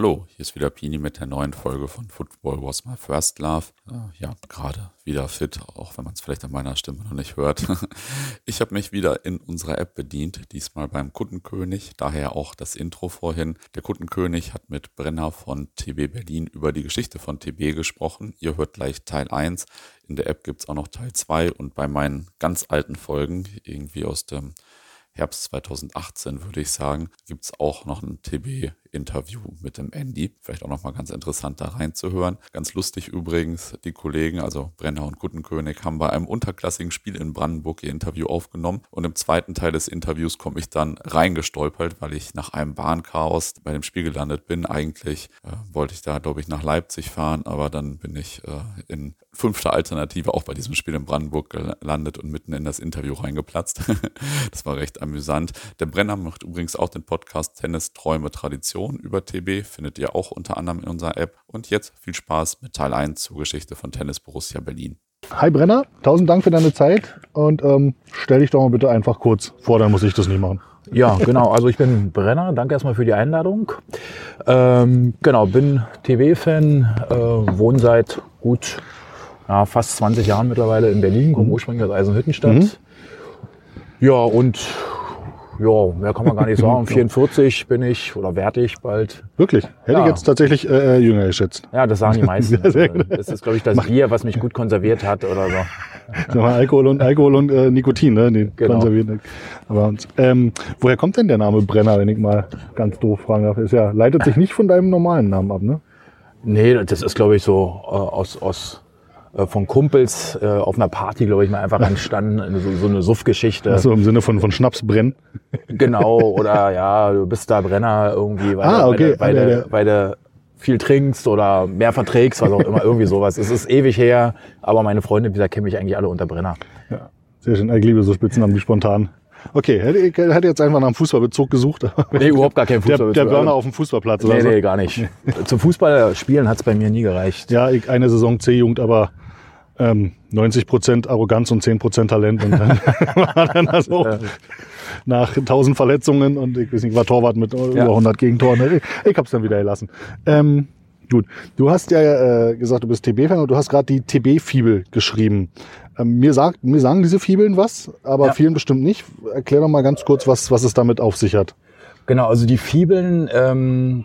Hallo, hier ist wieder Pini mit der neuen Folge von Football Was My First Love. Ja, gerade wieder fit, auch wenn man es vielleicht an meiner Stimme noch nicht hört. Ich habe mich wieder in unserer App bedient, diesmal beim Kuttenkönig, daher auch das Intro vorhin. Der Kuttenkönig hat mit Brenner von TB Berlin über die Geschichte von TB gesprochen. Ihr hört gleich Teil 1. In der App gibt es auch noch Teil 2 und bei meinen ganz alten Folgen, irgendwie aus dem Herbst 2018 würde ich sagen, gibt es auch noch ein TB Interview mit dem Andy. Vielleicht auch nochmal ganz interessant da reinzuhören. Ganz lustig übrigens, die Kollegen, also Brenner und Guttenkönig, haben bei einem unterklassigen Spiel in Brandenburg ihr Interview aufgenommen. Und im zweiten Teil des Interviews komme ich dann reingestolpert, weil ich nach einem Bahnchaos bei dem Spiel gelandet bin. Eigentlich äh, wollte ich da, glaube ich, nach Leipzig fahren, aber dann bin ich äh, in fünfter Alternative auch bei diesem Spiel in Brandenburg gelandet und mitten in das Interview reingeplatzt. das war recht amüsant. Der Brenner macht übrigens auch den Podcast Tennis, Träume, Tradition Informationen über TB findet ihr auch unter anderem in unserer App. Und jetzt viel Spaß mit Teil 1 zur Geschichte von Tennis Borussia Berlin. Hi Brenner, tausend Dank für deine Zeit und ähm, stell dich doch mal bitte einfach kurz vor, dann muss ich das nicht machen. Ja, genau. Also ich bin Brenner. Danke erstmal für die Einladung. Ähm, genau, bin TV-Fan, äh, wohne seit gut ja, fast 20 Jahren mittlerweile in Berlin, komme mhm. ursprünglich aus Eisenhüttenstadt. Mhm. Ja, und ja, mehr kann man gar nicht sagen. 44 bin ich oder werde ich bald. Wirklich? Hätte ja. ich jetzt tatsächlich äh, äh, jünger geschätzt. Ja, das sagen die meisten. also, das ist, glaube ich, das Bier, was mich gut konserviert hat oder so. Mal, Alkohol und Alkohol und äh, Nikotin, ne? Die genau. konservieren. Aber ähm, woher kommt denn der Name Brenner, wenn ich mal ganz doof fragen darf? Ist ja, leitet sich nicht von deinem normalen Namen ab, ne? Nee, das ist, glaube ich, so äh, aus, aus von Kumpels äh, auf einer Party, glaube ich, mal einfach entstanden, so, so eine Suffgeschichte. So im Sinne von, von Schnaps brennen? Genau, oder ja, du bist da Brenner irgendwie, weil, ah, okay. weil, weil, weil, weil du viel trinkst oder mehr verträgst, was auch immer, irgendwie sowas. Es ist ewig her, aber meine Freunde, wie gesagt, kennen mich eigentlich alle unter Brenner. Ja, sehr schön. Ich liebe so Spitznamen wie spontan. Okay, hätte, hätte jetzt einfach nach einem Fußballbezug gesucht. Nee, überhaupt gar kein Fußballbezug. Der, der Burner auf dem Fußballplatz oder nee, so? Nee, gar nicht. Zum Fußballspielen hat es bei mir nie gereicht. Ja, ich, eine Saison C-Jugend, aber ähm, 90 Prozent Arroganz und 10 Prozent Talent. Und dann war dann also nach 1000 Verletzungen und ich weiß nicht, war Torwart mit ja. über 100 Gegentoren. Ich, ich hab's dann wieder gelassen. Ähm, gut, du hast ja äh, gesagt, du bist TB-Fan und du hast gerade die TB-Fibel geschrieben. Ähm, mir, sagt, mir sagen diese Fibeln was, aber ja. vielen bestimmt nicht. Erklär doch mal ganz kurz, was, was es damit auf sich hat. Genau, also die Fibeln, ähm,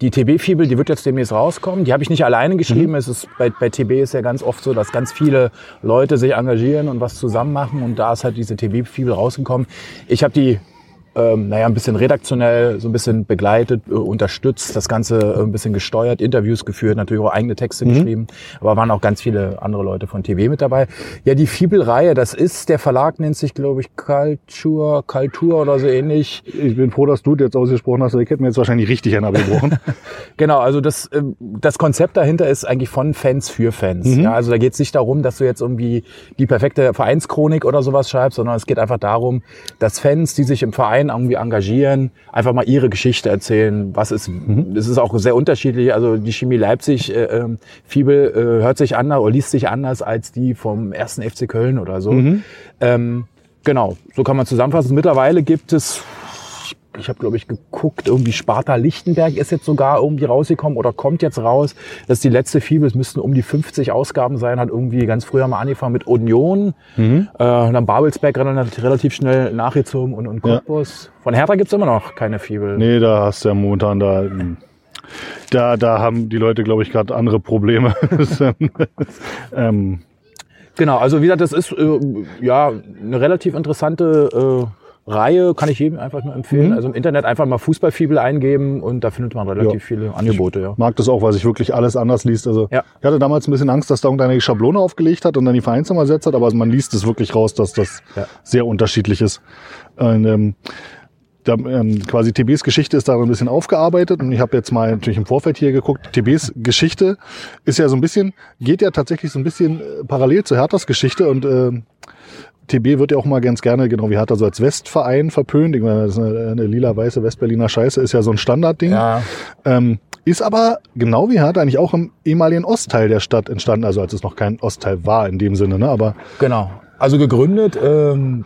die TB-Fibel, die wird jetzt demnächst rauskommen. Die habe ich nicht alleine geschrieben. Mhm. Es ist bei, bei TB ist ja ganz oft so, dass ganz viele Leute sich engagieren und was zusammen machen. Und da ist halt diese TB-Fibel rausgekommen. Ich habe die ähm, naja, ein bisschen redaktionell, so ein bisschen begleitet, äh, unterstützt, das Ganze äh, ein bisschen gesteuert, Interviews geführt, natürlich auch eigene Texte mhm. geschrieben, aber waren auch ganz viele andere Leute von TV mit dabei. Ja, die Fibel-Reihe, das ist, der Verlag nennt sich, glaube ich, Culture, Culture oder so ähnlich. Ich bin froh, dass du das ausgesprochen hast, ich hätte mir jetzt wahrscheinlich richtig einen abgebrochen. genau, also das, äh, das Konzept dahinter ist eigentlich von Fans für Fans. Mhm. Ja, also da geht es nicht darum, dass du jetzt irgendwie die perfekte Vereinschronik oder sowas schreibst, sondern es geht einfach darum, dass Fans, die sich im Verein Verein irgendwie engagieren, einfach mal ihre Geschichte erzählen. Was ist, mhm. es ist auch sehr unterschiedlich. Also die Chemie Leipzig, äh, ähm, Fibel äh, hört sich anders oder liest sich anders als die vom ersten FC Köln oder so. Mhm. Ähm, genau, so kann man zusammenfassen. Mittlerweile gibt es ich habe glaube ich geguckt, irgendwie Sparta Lichtenberg ist jetzt sogar irgendwie rausgekommen oder kommt jetzt raus. Das ist die letzte Fibel, es müssten um die 50 Ausgaben sein, hat irgendwie ganz früher mal angefangen mit Union, mhm. äh, dann Babelsberg relativ schnell nachgezogen und, und Cottbus. Ja. Von Hertha gibt's immer noch keine Fibel. Nee, da hast du ja momentan da da, da haben die Leute, glaube ich, gerade andere Probleme. ähm. Genau, also wie gesagt, das ist äh, ja eine relativ interessante äh, Reihe kann ich jedem einfach nur empfehlen. Mhm. Also im Internet einfach mal Fußballfibel eingeben und da findet man relativ ja. viele Angebote. Ja. Ich mag das auch, weil sich wirklich alles anders liest. Also ja. ich hatte damals ein bisschen Angst, dass da irgendeine Schablone aufgelegt hat und dann die Vereinsnummer ersetzt hat, aber man liest es wirklich raus, dass das ja. sehr unterschiedlich ist. Und, ähm, da, ähm, quasi TBs Geschichte ist da ein bisschen aufgearbeitet und ich habe jetzt mal natürlich im Vorfeld hier geguckt. TBs Geschichte ist ja so ein bisschen, geht ja tatsächlich so ein bisschen äh, parallel zu Herthas Geschichte und äh, TB wird ja auch mal ganz gerne, genau wie Hertha, so als Westverein verpönt. Ich meine, das ist eine, eine lila-weiße Westberliner Scheiße, ist ja so ein Standardding. Ja. Ähm, ist aber genau wie Hertha eigentlich auch im ehemaligen Ostteil der Stadt entstanden, also als es noch kein Ostteil war in dem Sinne, ne? Aber genau. Also gegründet ähm,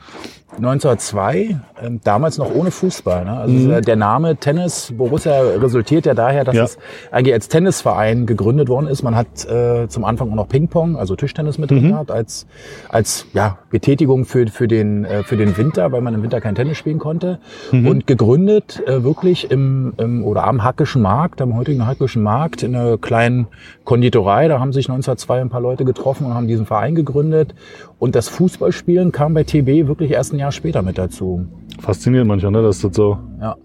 1902, ähm, damals noch ohne Fußball. Ne? Also mhm. der Name Tennis Borussia resultiert ja daher, dass ja. es eigentlich als Tennisverein gegründet worden ist. Man hat äh, zum Anfang auch noch Ping-Pong, also Tischtennis mit drin mhm. gehabt, als, als ja, Betätigung für, für, den, äh, für den Winter, weil man im Winter kein Tennis spielen konnte. Mhm. Und gegründet äh, wirklich im, im oder am Hackischen Markt, am heutigen Hackischen Markt, in einer kleinen Konditorei. Da haben sich 1902 ein paar Leute getroffen und haben diesen Verein gegründet. Und das Fußballspielen kam bei TB wirklich erst ein Jahr später mit dazu. Fasziniert manchmal, ne? Das ist so. Ja.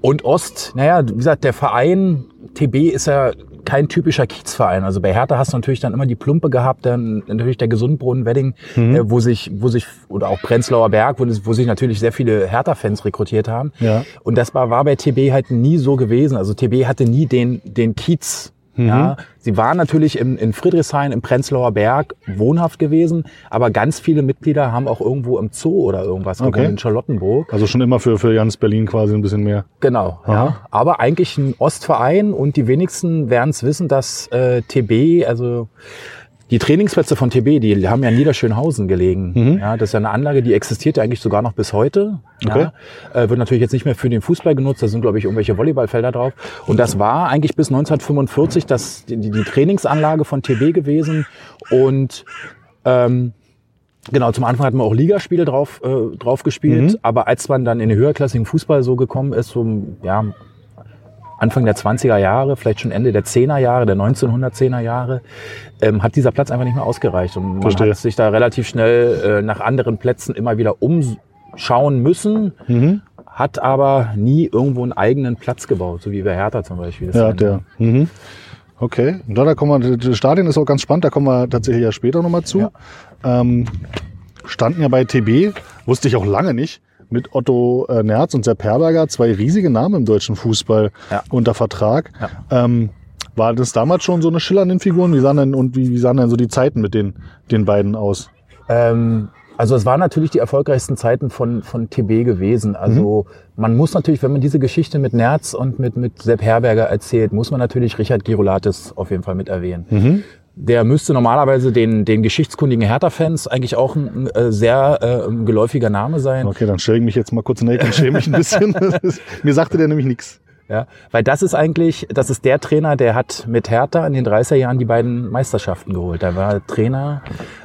Und Ost, naja, wie gesagt, der Verein TB ist ja kein typischer Kiezverein. Also bei Hertha hast du natürlich dann immer die Plumpe gehabt, dann natürlich der Gesundbrunnen Wedding, mhm. äh, wo sich, wo sich, oder auch Prenzlauer Berg, wo, wo sich natürlich sehr viele Hertha-Fans rekrutiert haben. Ja. Und das war, war bei TB halt nie so gewesen. Also TB hatte nie den, den Kiez Mhm. Ja, sie waren natürlich in, in Friedrichshain, im Prenzlauer Berg wohnhaft gewesen, aber ganz viele Mitglieder haben auch irgendwo im Zoo oder irgendwas okay. gewohnt, in Charlottenburg. Also schon immer für, für Jans Berlin quasi ein bisschen mehr. Genau, Aha. ja. Aber eigentlich ein Ostverein und die wenigsten werden es wissen, dass äh, TB, also die Trainingsplätze von TB, die haben ja in Niederschönhausen gelegen. Mhm. Ja, das ist ja eine Anlage, die existiert ja eigentlich sogar noch bis heute. Okay. Ja, äh, wird natürlich jetzt nicht mehr für den Fußball genutzt, da sind, glaube ich, irgendwelche Volleyballfelder drauf. Und das war eigentlich bis 1945 das, die, die Trainingsanlage von TB gewesen. Und ähm, Genau, zum Anfang hatten wir auch Ligaspiele drauf, äh, drauf gespielt, mhm. aber als man dann in den höherklassigen Fußball so gekommen ist, so ja, Anfang der 20er Jahre, vielleicht schon Ende der 10er Jahre, der 1910er Jahre, ähm, hat dieser Platz einfach nicht mehr ausgereicht. Und man Verstehe. hat sich da relativ schnell äh, nach anderen Plätzen immer wieder umschauen müssen. Mhm. Hat aber nie irgendwo einen eigenen Platz gebaut, so wie bei Hertha zum Beispiel. ja, der. Mhm. Okay, und da kommen wir, das Stadion ist auch ganz spannend, da kommen wir tatsächlich ja später nochmal zu. Ja. Ähm, standen ja bei TB, wusste ich auch lange nicht, mit Otto äh, Nerz und Sepp Herberger, zwei riesige Namen im deutschen Fußball ja. unter Vertrag. Ja. Ähm, war das damals schon so eine schillernden Figuren? Wie sahen denn, und wie, wie sahen denn so die Zeiten mit den, den beiden aus? Ähm, also es waren natürlich die erfolgreichsten Zeiten von, von TB gewesen. Also mhm. man muss natürlich, wenn man diese Geschichte mit Nerz und mit, mit Sepp Herberger erzählt, muss man natürlich Richard Girolatis auf jeden Fall mit erwähnen. Mhm der müsste normalerweise den, den geschichtskundigen Hertha-Fans eigentlich auch ein äh, sehr äh, geläufiger Name sein. Okay, dann stelle ich mich jetzt mal kurz in Ecke und schäme mich ein bisschen. Mir sagte der nämlich nichts. Ja, weil das ist eigentlich, das ist der Trainer, der hat mit Hertha in den 30er Jahren die beiden Meisterschaften geholt. Der war Trainer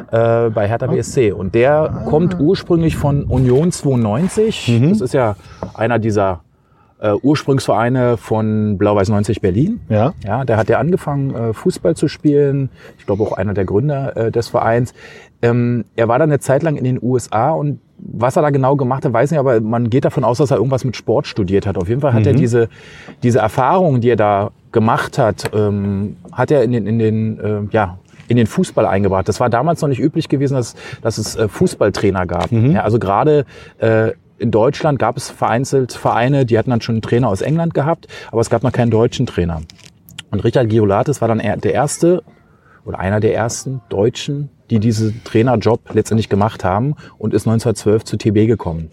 äh, bei Hertha BSC und der ah. kommt ursprünglich von Union 92. Mhm. Das ist ja einer dieser äh, Ursprungsvereine von Blau-Weiß 90 Berlin. Ja. ja. Der hat ja angefangen, äh, Fußball zu spielen. Ich glaube auch einer der Gründer äh, des Vereins. Ähm, er war dann eine Zeit lang in den USA und was er da genau gemacht hat, weiß nicht, aber man geht davon aus, dass er irgendwas mit Sport studiert hat. Auf jeden Fall hat mhm. er diese, diese Erfahrung, die er da gemacht hat, ähm, hat er in den, in den äh, ja, in den Fußball eingebracht. Das war damals noch nicht üblich gewesen, dass, dass es äh, Fußballtrainer gab. Mhm. Ja, also gerade äh, in Deutschland gab es vereinzelt Vereine, die hatten dann schon einen Trainer aus England gehabt, aber es gab noch keinen deutschen Trainer. Und Richard Giolatis war dann der erste oder einer der ersten Deutschen, die diesen Trainerjob letztendlich gemacht haben und ist 1912 zu TB gekommen.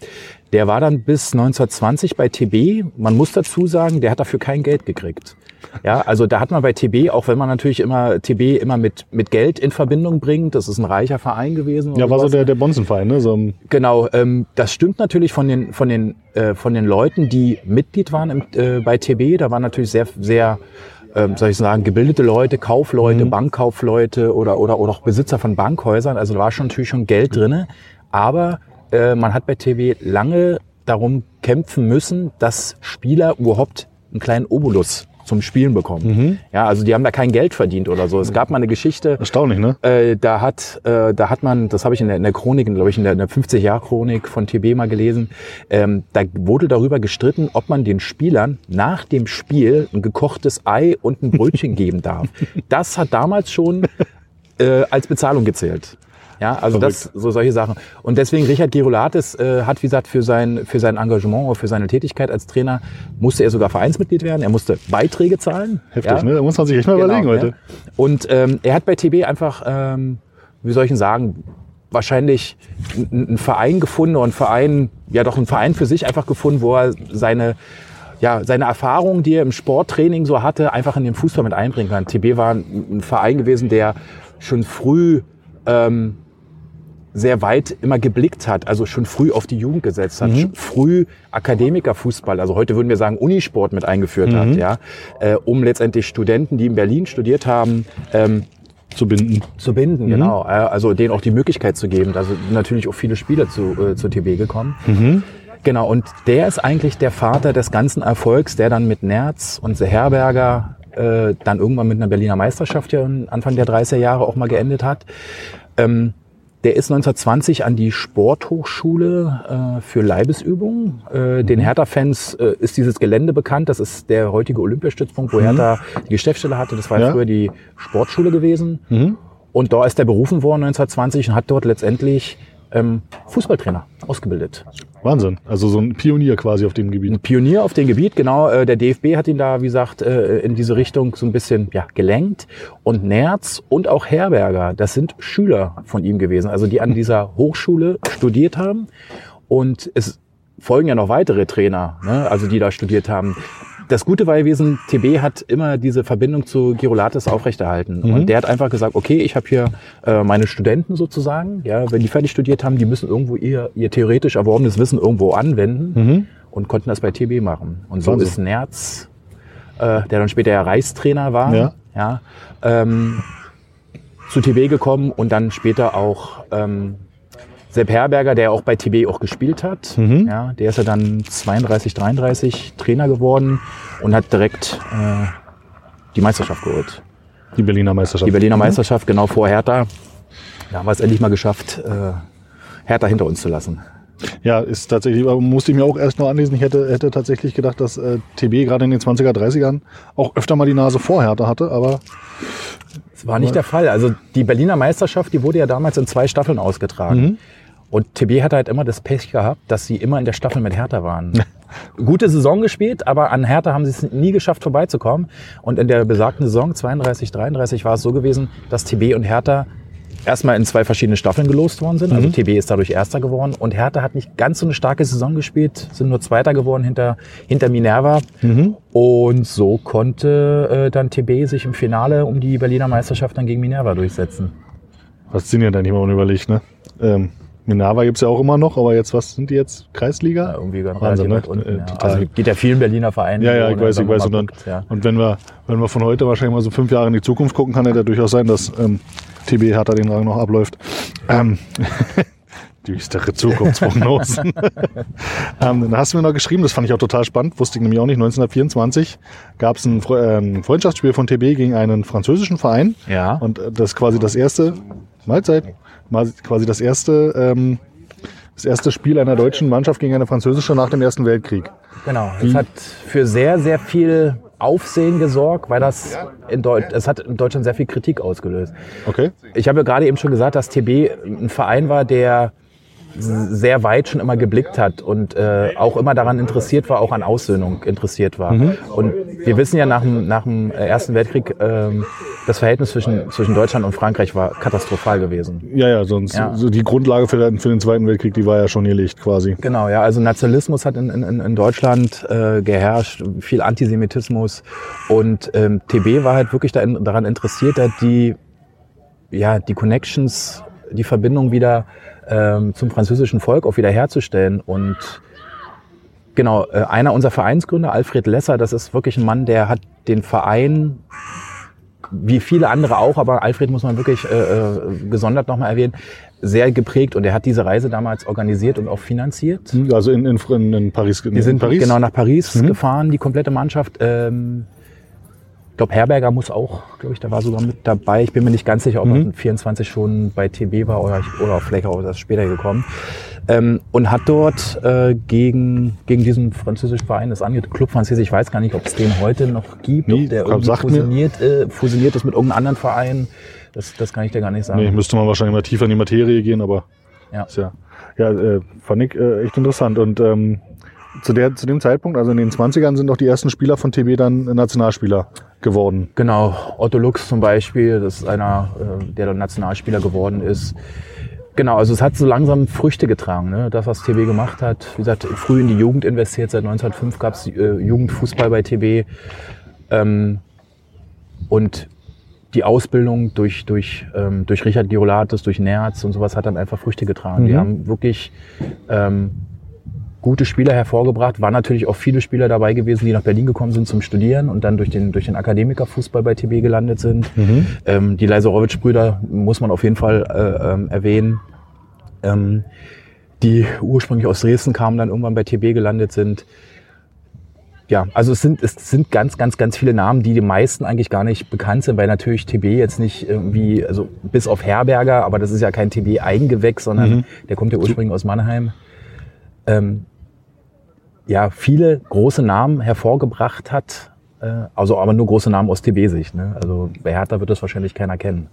Der war dann bis 1920 bei TB. Man muss dazu sagen, der hat dafür kein Geld gekriegt. Ja, also da hat man bei TB, auch wenn man natürlich immer TB immer mit, mit Geld in Verbindung bringt, das ist ein reicher Verein gewesen. Ja, war so der, der Bonzenverein, ne? So genau, ähm, das stimmt natürlich von den, von den, äh, von den Leuten, die Mitglied waren im, äh, bei TB. Da waren natürlich sehr, sehr ähm, soll ich sagen, gebildete Leute, Kaufleute, mhm. Bankkaufleute oder, oder, oder auch Besitzer von Bankhäusern. Also da war schon natürlich schon Geld drinne. Aber äh, man hat bei TB lange darum kämpfen müssen, dass Spieler überhaupt einen kleinen Obolus zum Spielen bekommen. Mhm. Ja, also die haben da kein Geld verdient oder so. Es gab mal eine Geschichte. Erstaunlich, ne? Äh, da hat, äh, da hat man, das habe ich in der, in der Chronik, glaube ich, in der, der 50-Jahr-Chronik von TB mal gelesen. Ähm, da wurde darüber gestritten, ob man den Spielern nach dem Spiel ein gekochtes Ei und ein Brötchen geben darf. Das hat damals schon äh, als Bezahlung gezählt. Ja, also Verrückt. das, so solche Sachen. Und deswegen Richard Girolatis äh, hat, wie gesagt, für sein, für sein Engagement oder für seine Tätigkeit als Trainer musste er sogar Vereinsmitglied werden. Er musste Beiträge zahlen. Heftig, ja. ne? Da muss man sich echt mal genau, überlegen heute. Ja. Und ähm, er hat bei TB einfach, ähm, wie soll ich denn sagen, wahrscheinlich einen Verein gefunden und einen Verein, ja doch einen Verein für sich einfach gefunden, wo er seine ja, seine Erfahrungen, die er im Sporttraining so hatte, einfach in den Fußball mit einbringen kann. TB war ein, ein Verein gewesen, der schon früh ähm, sehr weit immer geblickt hat, also schon früh auf die Jugend gesetzt hat, mhm. früh Akademikerfußball, also heute würden wir sagen Unisport mit eingeführt mhm. hat, ja, äh, um letztendlich Studenten, die in Berlin studiert haben, ähm, zu binden. Zu binden, mhm. genau. Also denen auch die Möglichkeit zu geben. Also natürlich auch viele Spieler zu, äh, zu TB gekommen. Mhm. Genau, und der ist eigentlich der Vater des ganzen Erfolgs, der dann mit Nerz und Herberger äh, dann irgendwann mit einer Berliner Meisterschaft ja Anfang der 30er Jahre auch mal geendet hat. Ähm, der ist 1920 an die Sporthochschule äh, für Leibesübungen. Äh, den mhm. Hertha-Fans äh, ist dieses Gelände bekannt. Das ist der heutige Olympiastützpunkt, wo mhm. Hertha die Geschäftsstelle hatte. Das war ja. früher die Sportschule gewesen. Mhm. Und da ist er berufen worden 1920 und hat dort letztendlich ähm, Fußballtrainer ausgebildet. Wahnsinn. Also so ein Pionier quasi auf dem Gebiet. Ein Pionier auf dem Gebiet, genau. Äh, der DFB hat ihn da, wie gesagt, äh, in diese Richtung so ein bisschen ja, gelenkt. Und Nerz und auch Herberger, das sind Schüler von ihm gewesen, also die an dieser Hochschule studiert haben. Und es folgen ja noch weitere Trainer, ne, also die da studiert haben das Gute war gewesen, TB hat immer diese Verbindung zu Girolates aufrechterhalten. Mhm. Und der hat einfach gesagt, okay, ich habe hier äh, meine Studenten sozusagen, ja, wenn die fertig studiert haben, die müssen irgendwo ihr, ihr theoretisch erworbenes Wissen irgendwo anwenden mhm. und konnten das bei TB machen. Und so Wahnsinn. ist Nerz, äh, der dann später ja Reichstrainer war, ja. Ja, ähm, zu TB gekommen und dann später auch ähm, Sepp Herberger, der auch bei TB auch gespielt hat. Mhm. Ja, der ist ja dann 32, 33 Trainer geworden und hat direkt äh, die Meisterschaft geholt. Die Berliner Meisterschaft. Die Berliner mhm. Meisterschaft, genau vor Hertha. Da haben wir es endlich mal geschafft, äh, Hertha hinter uns zu lassen. Ja, ist tatsächlich, musste ich mir auch erst noch anlesen. Ich hätte, hätte tatsächlich gedacht, dass äh, TB gerade in den 20er, 30ern auch öfter mal die Nase vor Hertha hatte, aber. Das war nicht der Fall. Also die Berliner Meisterschaft, die wurde ja damals in zwei Staffeln ausgetragen. Mhm. Und TB hat halt immer das Pech gehabt, dass sie immer in der Staffel mit Hertha waren. Gute Saison gespielt, aber an Hertha haben sie es nie geschafft vorbeizukommen. Und in der besagten Saison 32, 33 war es so gewesen, dass TB und Hertha erstmal in zwei verschiedene Staffeln gelost worden sind. Also mhm. TB ist dadurch Erster geworden und Hertha hat nicht ganz so eine starke Saison gespielt, sind nur Zweiter geworden hinter, hinter Minerva. Mhm. Und so konnte äh, dann TB sich im Finale um die Berliner Meisterschaft dann gegen Minerva durchsetzen. Was sind ja dann nicht mal unüberlegt, ne? Ähm, Minerva gibt es ja auch immer noch, aber jetzt, was sind die jetzt? Kreisliga? Ja, irgendwie ganz Wahnsinn, ne? unten, ja. Also geht ja vielen Berliner Vereinen. Ja, ja, ich weiß, ich weiß. Und, dann, ja. und wenn wir, wenn wir von heute wahrscheinlich mal so fünf Jahre in die Zukunft gucken, kann ja durchaus sein, dass ähm, TB Hertha den Rang noch abläuft. Ähm, düstere Zukunftsprognosen. ähm, dann hast du mir noch geschrieben, das fand ich auch total spannend, wusste ich nämlich auch nicht, 1924 gab es ein, äh, Freundschaftsspiel von TB gegen einen französischen Verein. Ja. Und äh, das ist quasi das erste, Mahlzeit, quasi das erste, ähm, das erste Spiel einer deutschen Mannschaft gegen eine französische nach dem Ersten Weltkrieg. Genau. Es hat für sehr, sehr viel Aufsehen gesorgt, weil das in Deutsch, es hat in Deutschland sehr viel Kritik ausgelöst. Okay. Ich habe ja gerade eben schon gesagt, dass TB ein Verein war, der sehr weit schon immer geblickt hat und äh, auch immer daran interessiert war, auch an Aussöhnung interessiert war. Mhm. Und wir wissen ja nach dem, nach dem Ersten Weltkrieg, ähm, das Verhältnis zwischen, zwischen Deutschland und Frankreich war katastrophal gewesen. Ja, ja, sonst ja. So die Grundlage für den, für den Zweiten Weltkrieg, die war ja schon gelegt quasi. Genau, ja, also Nationalismus hat in, in, in Deutschland äh, geherrscht, viel Antisemitismus und ähm, TB war halt wirklich daran interessiert, die, ja, die Connections, die Verbindung wieder ähm, zum französischen Volk auch wiederherzustellen. Und genau, äh, einer unserer Vereinsgründer, Alfred Lesser, das ist wirklich ein Mann, der hat den Verein wie viele andere auch, aber Alfred muss man wirklich äh, äh gesondert nochmal erwähnen, sehr geprägt und er hat diese Reise damals organisiert und auch finanziert. Also in, in, in Paris. Wir sind Paris? genau nach Paris mhm. gefahren, die komplette Mannschaft. Ähm, glaube, Herberger muss auch, glaube ich, da war sogar mit dabei. Ich bin mir nicht ganz sicher, ob mhm. er 24 schon bei TB war oder, oder vielleicht auch erst später gekommen. Ähm, und hat dort äh, gegen, gegen diesen französischen Verein, das angeht, Club Französisch, ich weiß gar nicht, ob es den heute noch gibt, nee, ob der irgendwie fusioniert, äh, fusioniert ist mit irgendeinem anderen Verein. Das, das kann ich dir gar nicht sagen. Nee, müsste man wahrscheinlich mal tiefer in die Materie gehen, aber ja, ist ja, ja äh, fand ich äh, echt interessant. Und ähm, zu, der, zu dem Zeitpunkt, also in den 20ern, sind auch die ersten Spieler von TB dann Nationalspieler geworden. Genau, Otto Lux zum Beispiel, das ist einer, äh, der dann Nationalspieler geworden ist. Genau, also es hat so langsam Früchte getragen, ne? das, was TB gemacht hat. Wie gesagt, früh in die Jugend investiert, seit 1905 gab es äh, Jugendfußball bei TB. Ähm, und die Ausbildung durch, durch, ähm, durch Richard Giolatis, durch Nerz und sowas hat dann einfach Früchte getragen. Mhm. Die haben wirklich ähm, gute Spieler hervorgebracht. Waren natürlich auch viele Spieler dabei gewesen, die nach Berlin gekommen sind zum Studieren und dann durch den, durch den Akademikerfußball bei TB gelandet sind. Mhm. Ähm, die Leiserowitsch-Brüder muss man auf jeden Fall äh, ähm, erwähnen. Ähm, die ursprünglich aus Dresden kamen, dann irgendwann bei TB gelandet sind ja, also es sind, es sind ganz, ganz, ganz viele Namen, die die meisten eigentlich gar nicht bekannt sind, weil natürlich TB jetzt nicht irgendwie, also bis auf Herberger, aber das ist ja kein TB-Eigengewächs, sondern mhm. der kommt ja ursprünglich aus Mannheim. Ähm, ja, viele große Namen hervorgebracht hat, also aber nur große Namen aus TB-Sicht. Ne? Also bei Hertha wird das wahrscheinlich keiner kennen.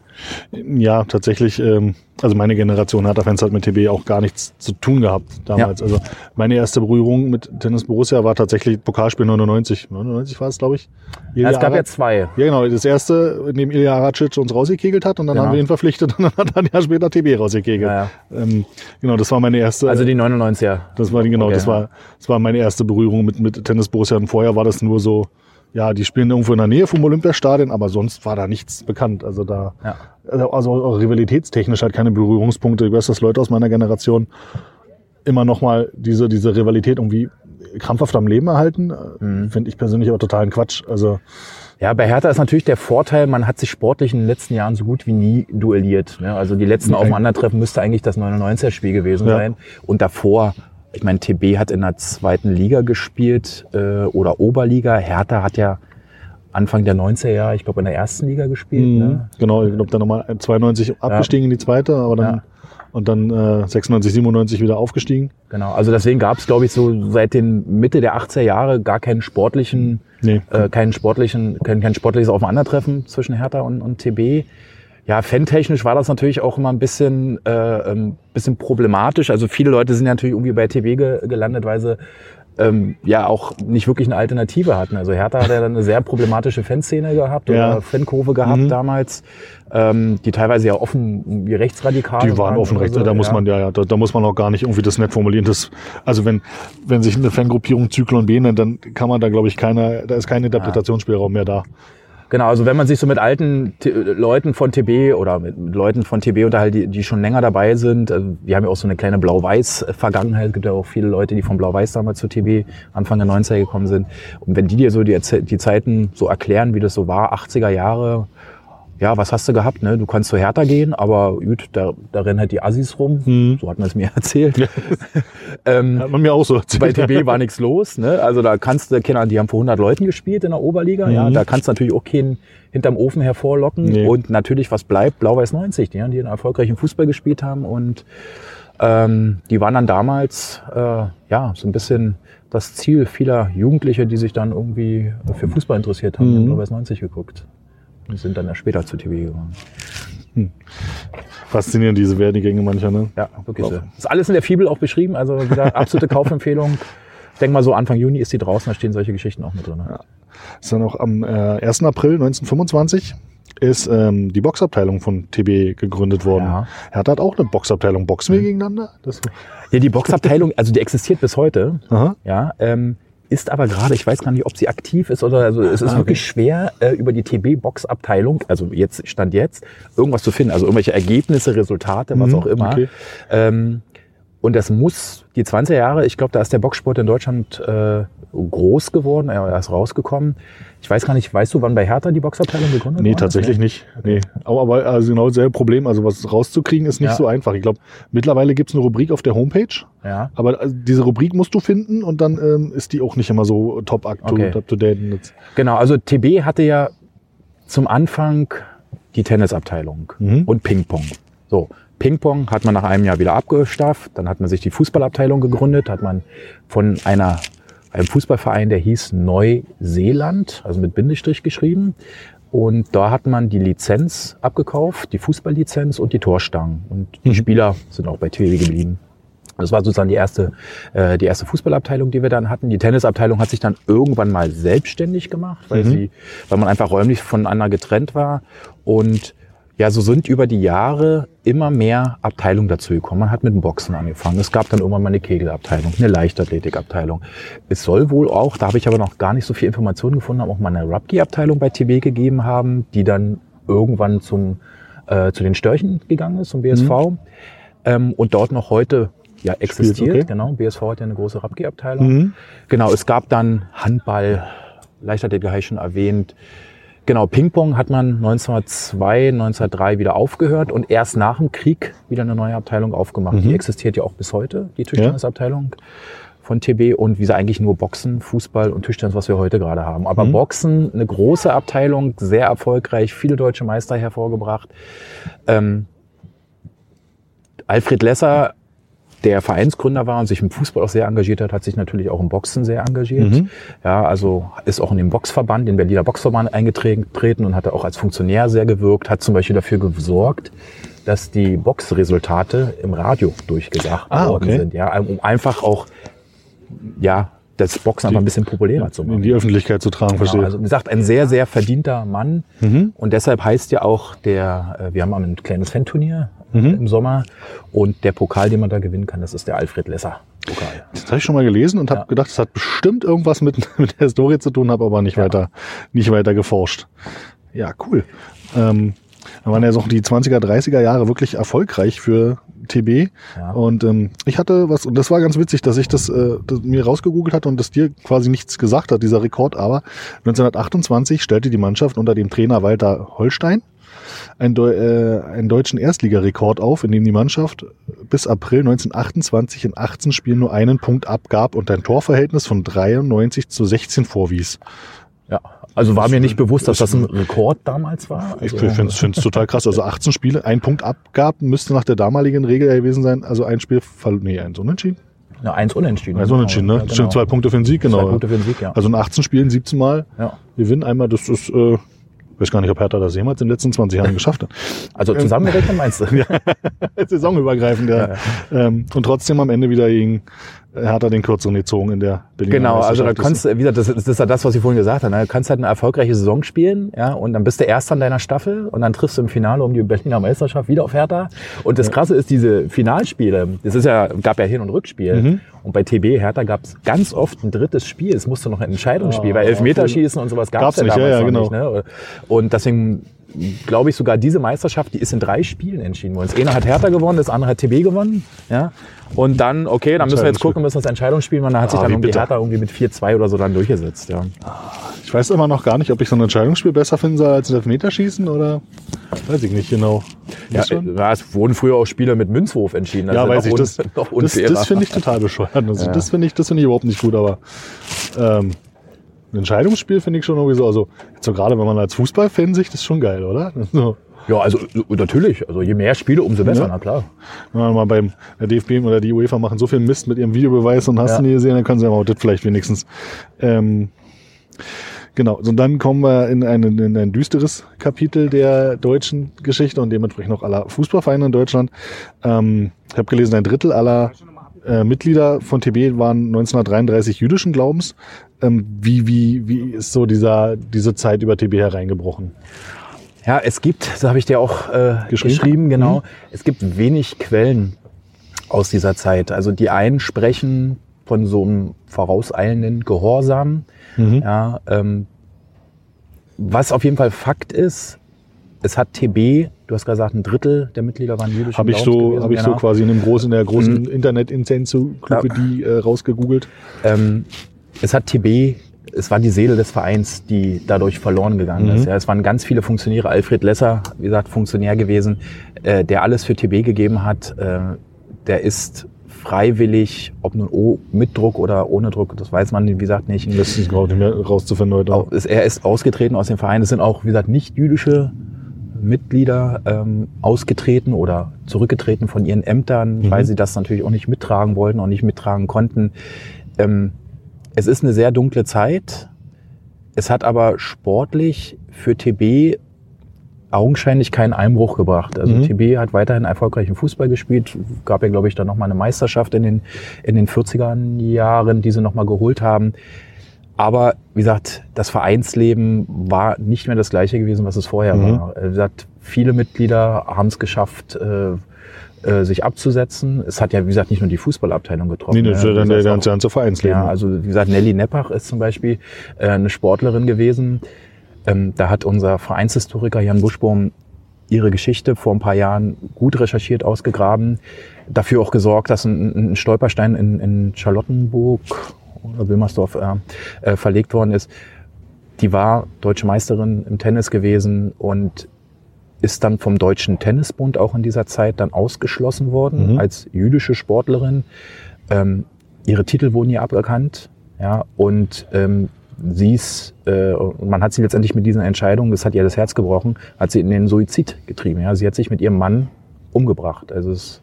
Ja, tatsächlich. Ähm, also meine Generation Hertha-Fans hat mit TB auch gar nichts zu tun gehabt damals. Ja. Also meine erste Berührung mit Tennis Borussia war tatsächlich Pokalspiel 99. 99 war es, glaube ich. Ja, es gab ja zwei. Ja, genau. Das erste, in dem Ilya Aracic uns rausgekegelt hat und dann genau. haben wir ihn verpflichtet und dann hat er ein Jahr später TB rausgekegelt. Ja, ja. Ähm, genau, das war meine erste. Also die 99er. Das war die, genau, okay, das war, das war meine erste Berührung mit, mit Tennis Borussia und vorher war das nur so, ja, die spielen irgendwo in der Nähe vom Olympiastadion, aber sonst war da nichts bekannt. Also da, ja. also, rivalitätstechnisch halt keine Berührungspunkte. Ich weiß, dass Leute aus meiner Generation immer noch mal diese, diese Rivalität irgendwie krampfhaft am Leben erhalten. Mhm. Finde ich persönlich aber totalen Quatsch. Also, ja, bei Hertha ist natürlich der Vorteil, man hat sich sportlich in den letzten Jahren so gut wie nie duelliert. Ne? Also die letzten okay. Aufeinandertreffen müsste eigentlich das 99er-Spiel gewesen ja. sein. Und davor ich meine, TB hat in der zweiten Liga gespielt äh, oder Oberliga. Hertha hat ja Anfang der 90er Jahre, ich glaube, in der ersten Liga gespielt. Mhm, ne? Genau, ich glaube, dann nochmal 92 abgestiegen ja. in die zweite, aber dann ja. und dann äh, 96, 97 wieder aufgestiegen. Genau, also deswegen gab es, glaube ich, so seit den Mitte der 80er Jahre gar keinen sportlichen, nee. äh, keinen sportlichen, kein, kein sportliches Aufeinandertreffen zwischen Hertha und, und TB. Ja, fantechnisch war das natürlich auch immer ein bisschen, äh, ein ähm, bisschen problematisch. Also viele Leute sind ja natürlich irgendwie bei TV ge gelandet, weil sie ähm, ja auch nicht wirklich eine Alternative hatten. Also Hertha hat ja dann eine sehr problematische Fanszene gehabt ja. oder Fankurve gehabt mhm. damals, ähm, die teilweise ja offen wie rechtsradikal Die waren offen rechts, so. da muss man ja, ja da, da, muss man auch gar nicht irgendwie das nett formulieren. Das, also wenn, wenn sich eine Fangruppierung Zyklon B nennt, dann kann man da glaube ich keiner, da ist kein Interpretationsspielraum mehr da. Genau, also wenn man sich so mit alten T Leuten von TB oder mit Leuten von TB unterhält, die, die schon länger dabei sind, also wir haben ja auch so eine kleine Blau-Weiß-Vergangenheit, es gibt ja auch viele Leute, die von Blau-Weiß damals zu TB Anfang der 90er gekommen sind. Und wenn die dir so die, die Zeiten so erklären, wie das so war, 80er Jahre, ja, was hast du gehabt? Ne? Du kannst zu Hertha gehen, aber gut, da, da rennen halt die Assis rum. Mhm. So hat man es mir erzählt. Ja. ähm, hat man mir auch so erzählt. Bei TB war nichts los. Ne? Also da kannst du, Kinder, die haben vor 100 Leuten gespielt in der Oberliga. Mhm. Ja, da kannst du natürlich auch keinen hinterm Ofen hervorlocken. Nee. Und natürlich, was bleibt? Blau-Weiß 90, die, die einen erfolgreichen Fußball gespielt haben. Und ähm, die waren dann damals äh, ja so ein bisschen das Ziel vieler Jugendliche, die sich dann irgendwie für Fußball interessiert haben, mhm. Blau-Weiß 90 geguckt und sind dann ja später zu TV gegangen. Hm. Faszinierend, diese Werdegänge mancher, ne? Ja, wirklich so. ist alles in der Fibel auch beschrieben, also wieder absolute Kaufempfehlung. Ich denke mal so Anfang Juni ist die draußen, da stehen solche Geschichten auch mit drin. Ja. Ist dann auch am äh, 1. April 1925 ist ähm, die Boxabteilung von TB gegründet worden. Ja. Er hat halt auch eine Boxabteilung. Boxen wir mhm. gegeneinander? Das ja, die Boxabteilung, also die existiert bis heute. Aha. Ja, ähm, ist aber gerade, ich weiß gar nicht, ob sie aktiv ist oder also es ist ah, okay. wirklich schwer, äh, über die TB-Box-Abteilung, also jetzt stand jetzt, irgendwas zu finden, also irgendwelche Ergebnisse, Resultate, was mhm, auch immer. Okay. Ähm, und das muss die 20er Jahre, ich glaube, da ist der Boxsport in Deutschland äh, groß geworden, er ist rausgekommen. Ich weiß gar nicht, weißt du, wann bei Hertha die Boxabteilung gegründet Nee, tatsächlich nee. nicht. Nee. Aber, aber also genau dasselbe Problem. Also was rauszukriegen ist nicht ja. so einfach. Ich glaube, mittlerweile gibt es eine Rubrik auf der Homepage. Ja. Aber also diese Rubrik musst du finden und dann ähm, ist die auch nicht immer so top up to, okay. up to date. Genau, also TB hatte ja zum Anfang die Tennisabteilung mhm. und Ping-Pong. So, Ping-Pong hat man nach einem Jahr wieder abgestafft. Dann hat man sich die Fußballabteilung gegründet, hat man von einer einem Fußballverein, der hieß Neuseeland, also mit Bindestrich geschrieben. Und da hat man die Lizenz abgekauft, die Fußballlizenz und die Torstangen. Und die mhm. Spieler sind auch bei TV geblieben. Das war sozusagen die erste, äh, die erste Fußballabteilung, die wir dann hatten. Die Tennisabteilung hat sich dann irgendwann mal selbstständig gemacht, weil mhm. sie, weil man einfach räumlich voneinander getrennt war. Und ja, so sind über die Jahre immer mehr Abteilungen dazu gekommen. Man hat mit dem Boxen angefangen. Es gab dann irgendwann mal eine Kegelabteilung, eine Leichtathletikabteilung. Es soll wohl auch, da habe ich aber noch gar nicht so viel Informationen gefunden, auch mal eine Rugby-Abteilung bei TB gegeben haben, die dann irgendwann zum, äh, zu den Störchen gegangen ist, zum BSV. Mhm. Ähm, und dort noch heute ja, existiert. Okay. Genau, BSV hat ja eine große Rapki-Abteilung. Mhm. Genau, es gab dann Handball, Leichtathletik habe ich schon erwähnt. Genau, Ping-Pong hat man 1902, 1903 wieder aufgehört und erst nach dem Krieg wieder eine neue Abteilung aufgemacht. Mhm. Die existiert ja auch bis heute, die Tischtennisabteilung ja. von TB und wie sie eigentlich nur Boxen, Fußball und Tischtennis, was wir heute gerade haben. Aber mhm. Boxen, eine große Abteilung, sehr erfolgreich, viele deutsche Meister hervorgebracht. Ähm, Alfred Lesser der Vereinsgründer war und sich im Fußball auch sehr engagiert hat, hat sich natürlich auch im Boxen sehr engagiert. Mhm. Ja, also ist auch in den Boxverband, den Berliner Boxverband eingetreten und hat auch als Funktionär sehr gewirkt, hat zum Beispiel dafür gesorgt, dass die Boxresultate im Radio durchgesagt ah, worden okay. sind. Ja, um einfach auch, ja, das Boxen die, einfach ein bisschen populärer zu machen. In die Öffentlichkeit zu tragen, genau, verstehe. Also wie gesagt, ein sehr, sehr verdienter Mann. Mhm. Und deshalb heißt ja auch der, äh, wir haben ein kleines Fan-Turnier mhm. im Sommer. Und der Pokal, den man da gewinnen kann, das ist der Alfred Lesser. Pokal. Das habe ich schon mal gelesen und habe ja. gedacht, das hat bestimmt irgendwas mit, mit der Historie zu tun, habe aber nicht, ja. weiter, nicht weiter geforscht. Ja, cool. Ähm, da waren ja so die 20er, 30er Jahre wirklich erfolgreich für TB. Ja. Und ähm, ich hatte was, und das war ganz witzig, dass ich das, äh, das mir rausgegoogelt hatte und das dir quasi nichts gesagt hat, dieser Rekord. Aber 1928 stellte die Mannschaft unter dem Trainer Walter Holstein einen, äh, einen deutschen Erstligarekord auf, in dem die Mannschaft bis April 1928 in 18 Spielen nur einen Punkt abgab und ein Torverhältnis von 93 zu 16 vorwies. Ja, also war mir nicht bewusst, dass das ein Rekord damals war. Also ich finde es total krass. Also 18 Spiele, ein Punkt abgab, müsste nach der damaligen Regel gewesen sein. Also ein Spiel, nee, eins unentschieden. Ja, eins unentschieden. Eins unentschieden, ne? Ja, genau. Zwei Punkte für den Sieg, genau. Zwei Punkte für den Sieg, ja. Also in 18 Spielen 17 Mal ja. gewinnen. Einmal, das ist äh, ich weiß gar nicht, ob Hertha das jemals in den letzten 20 Jahren geschafft hat. Also zusammengerechnet meinst du? ja, saisonübergreifend, ja. ja, ja. Ähm, und trotzdem am Ende wieder gegen hat er den kürzeren gezogen in der Berliner Genau, also da kannst du, wie gesagt, das, ist ja das, was ich vorhin gesagt habe. Ne? Du kannst halt eine erfolgreiche Saison spielen, ja, und dann bist du Erster in deiner Staffel und dann triffst du im Finale um die Berliner Meisterschaft wieder auf Hertha. Und das Krasse ist, diese Finalspiele, das ist ja, gab ja Hin- und Rückspiel. Mhm. Und bei TB Hertha gab es ganz oft ein drittes Spiel. Es musste noch ein Entscheidungsspiel, oh, weil Elfmeterschießen und sowas gab es ja nicht, damals ja, ja, genau. nicht. Ne? Und deswegen glaube ich, sogar diese Meisterschaft, die ist in drei Spielen entschieden worden. Das eine hat Hertha gewonnen, das andere hat TB gewonnen. Ja? Und dann, okay, dann müssen wir jetzt gucken, müssen wir das Entscheidungsspiel machen. Da hat sich ah, dann irgendwie Hertha irgendwie mit 4-2 oder so dann durchgesetzt. Ja. Ich weiß immer noch gar nicht, ob ich so ein Entscheidungsspiel besser finden soll als ein Elfmeterschießen oder weiß ich nicht genau. Ja, ja, es wurden früher auch Spiele mit Münzwurf entschieden. ja, weiß ich. Das, das, das finde ich total bescheuert. Also, ja. Das finde ich, das finde ich überhaupt nicht gut, aber ähm, ein Entscheidungsspiel finde ich schon irgendwie so, also jetzt so gerade wenn man als Fußballfan sich, das ist schon geil, oder? So. Ja, also natürlich. Also je mehr Spiele, umso besser, ja. na klar. Ja, mal beim DFB oder die UEFA machen so viel Mist mit ihrem Videobeweis und hast ja. du nie gesehen, dann können sie ja auch das vielleicht wenigstens. Ähm, genau. Und dann kommen wir in ein, in ein düsteres Kapitel der deutschen Geschichte und dementsprechend auch aller Fußballvereine in Deutschland. Ähm, ich habe gelesen, ein Drittel aller äh, Mitglieder von TB waren 1933 jüdischen Glaubens. Ähm, wie, wie, wie ist so dieser, diese Zeit über TB hereingebrochen? Ja, es gibt, das habe ich dir auch äh, geschrieben? geschrieben, genau. Mhm. Es gibt wenig Quellen aus dieser Zeit. Also die einen sprechen von so einem vorauseilenden Gehorsam. Mhm. Ja, ähm, was auf jeden Fall Fakt ist, es hat TB, du hast gesagt, ein Drittel der Mitglieder waren jüdisch. Habe ich so, habe ich genau. so quasi in, einem großen, in der großen mhm. Internet-Enzyklopädie ja. äh, rausgegoogelt. Ähm, es hat TB, es war die Seele des Vereins, die dadurch verloren gegangen mhm. ist. Ja, es waren ganz viele Funktionäre. Alfred Lesser, wie gesagt, Funktionär gewesen, äh, der alles für TB gegeben hat. Äh, der ist freiwillig, ob nun oh, mit Druck oder ohne Druck, das weiß man, wie gesagt, nicht. Das ist gerade nicht mehr rauszufinden heute. Er ist ausgetreten aus dem Verein. Es sind auch, wie gesagt, nicht jüdische Mitglieder ähm, ausgetreten oder zurückgetreten von ihren Ämtern, mhm. weil sie das natürlich auch nicht mittragen wollten und nicht mittragen konnten. Ähm, es ist eine sehr dunkle Zeit. Es hat aber sportlich für TB augenscheinlich keinen Einbruch gebracht. Also mhm. TB hat weiterhin erfolgreichen Fußball gespielt. Gab ja, glaube ich, dann nochmal eine Meisterschaft in den, in den 40er Jahren, die sie nochmal geholt haben. Aber wie gesagt, das Vereinsleben war nicht mehr das gleiche gewesen, was es vorher mhm. war. Wie gesagt, viele Mitglieder haben es geschafft, äh, sich abzusetzen. Es hat ja, wie gesagt, nicht nur die Fußballabteilung getroffen. Nee, das ist ja dann der ganze Vereinsleben. Ja, also wie gesagt, Nelly Neppach ist zum Beispiel äh, eine Sportlerin gewesen. Ähm, da hat unser Vereinshistoriker Jan Buschbaum ihre Geschichte vor ein paar Jahren gut recherchiert, ausgegraben, dafür auch gesorgt, dass ein, ein Stolperstein in, in Charlottenburg oder Wilmersdorf äh, äh, verlegt worden ist. Die war deutsche Meisterin im Tennis gewesen und ist dann vom Deutschen Tennisbund auch in dieser Zeit dann ausgeschlossen worden mhm. als jüdische Sportlerin. Ähm, ihre Titel wurden ihr aberkannt, ja, und ähm, sie ist, äh, man hat sie letztendlich mit diesen Entscheidungen, das hat ihr das Herz gebrochen, hat sie in den Suizid getrieben. Ja, sie hat sich mit ihrem Mann umgebracht. Also es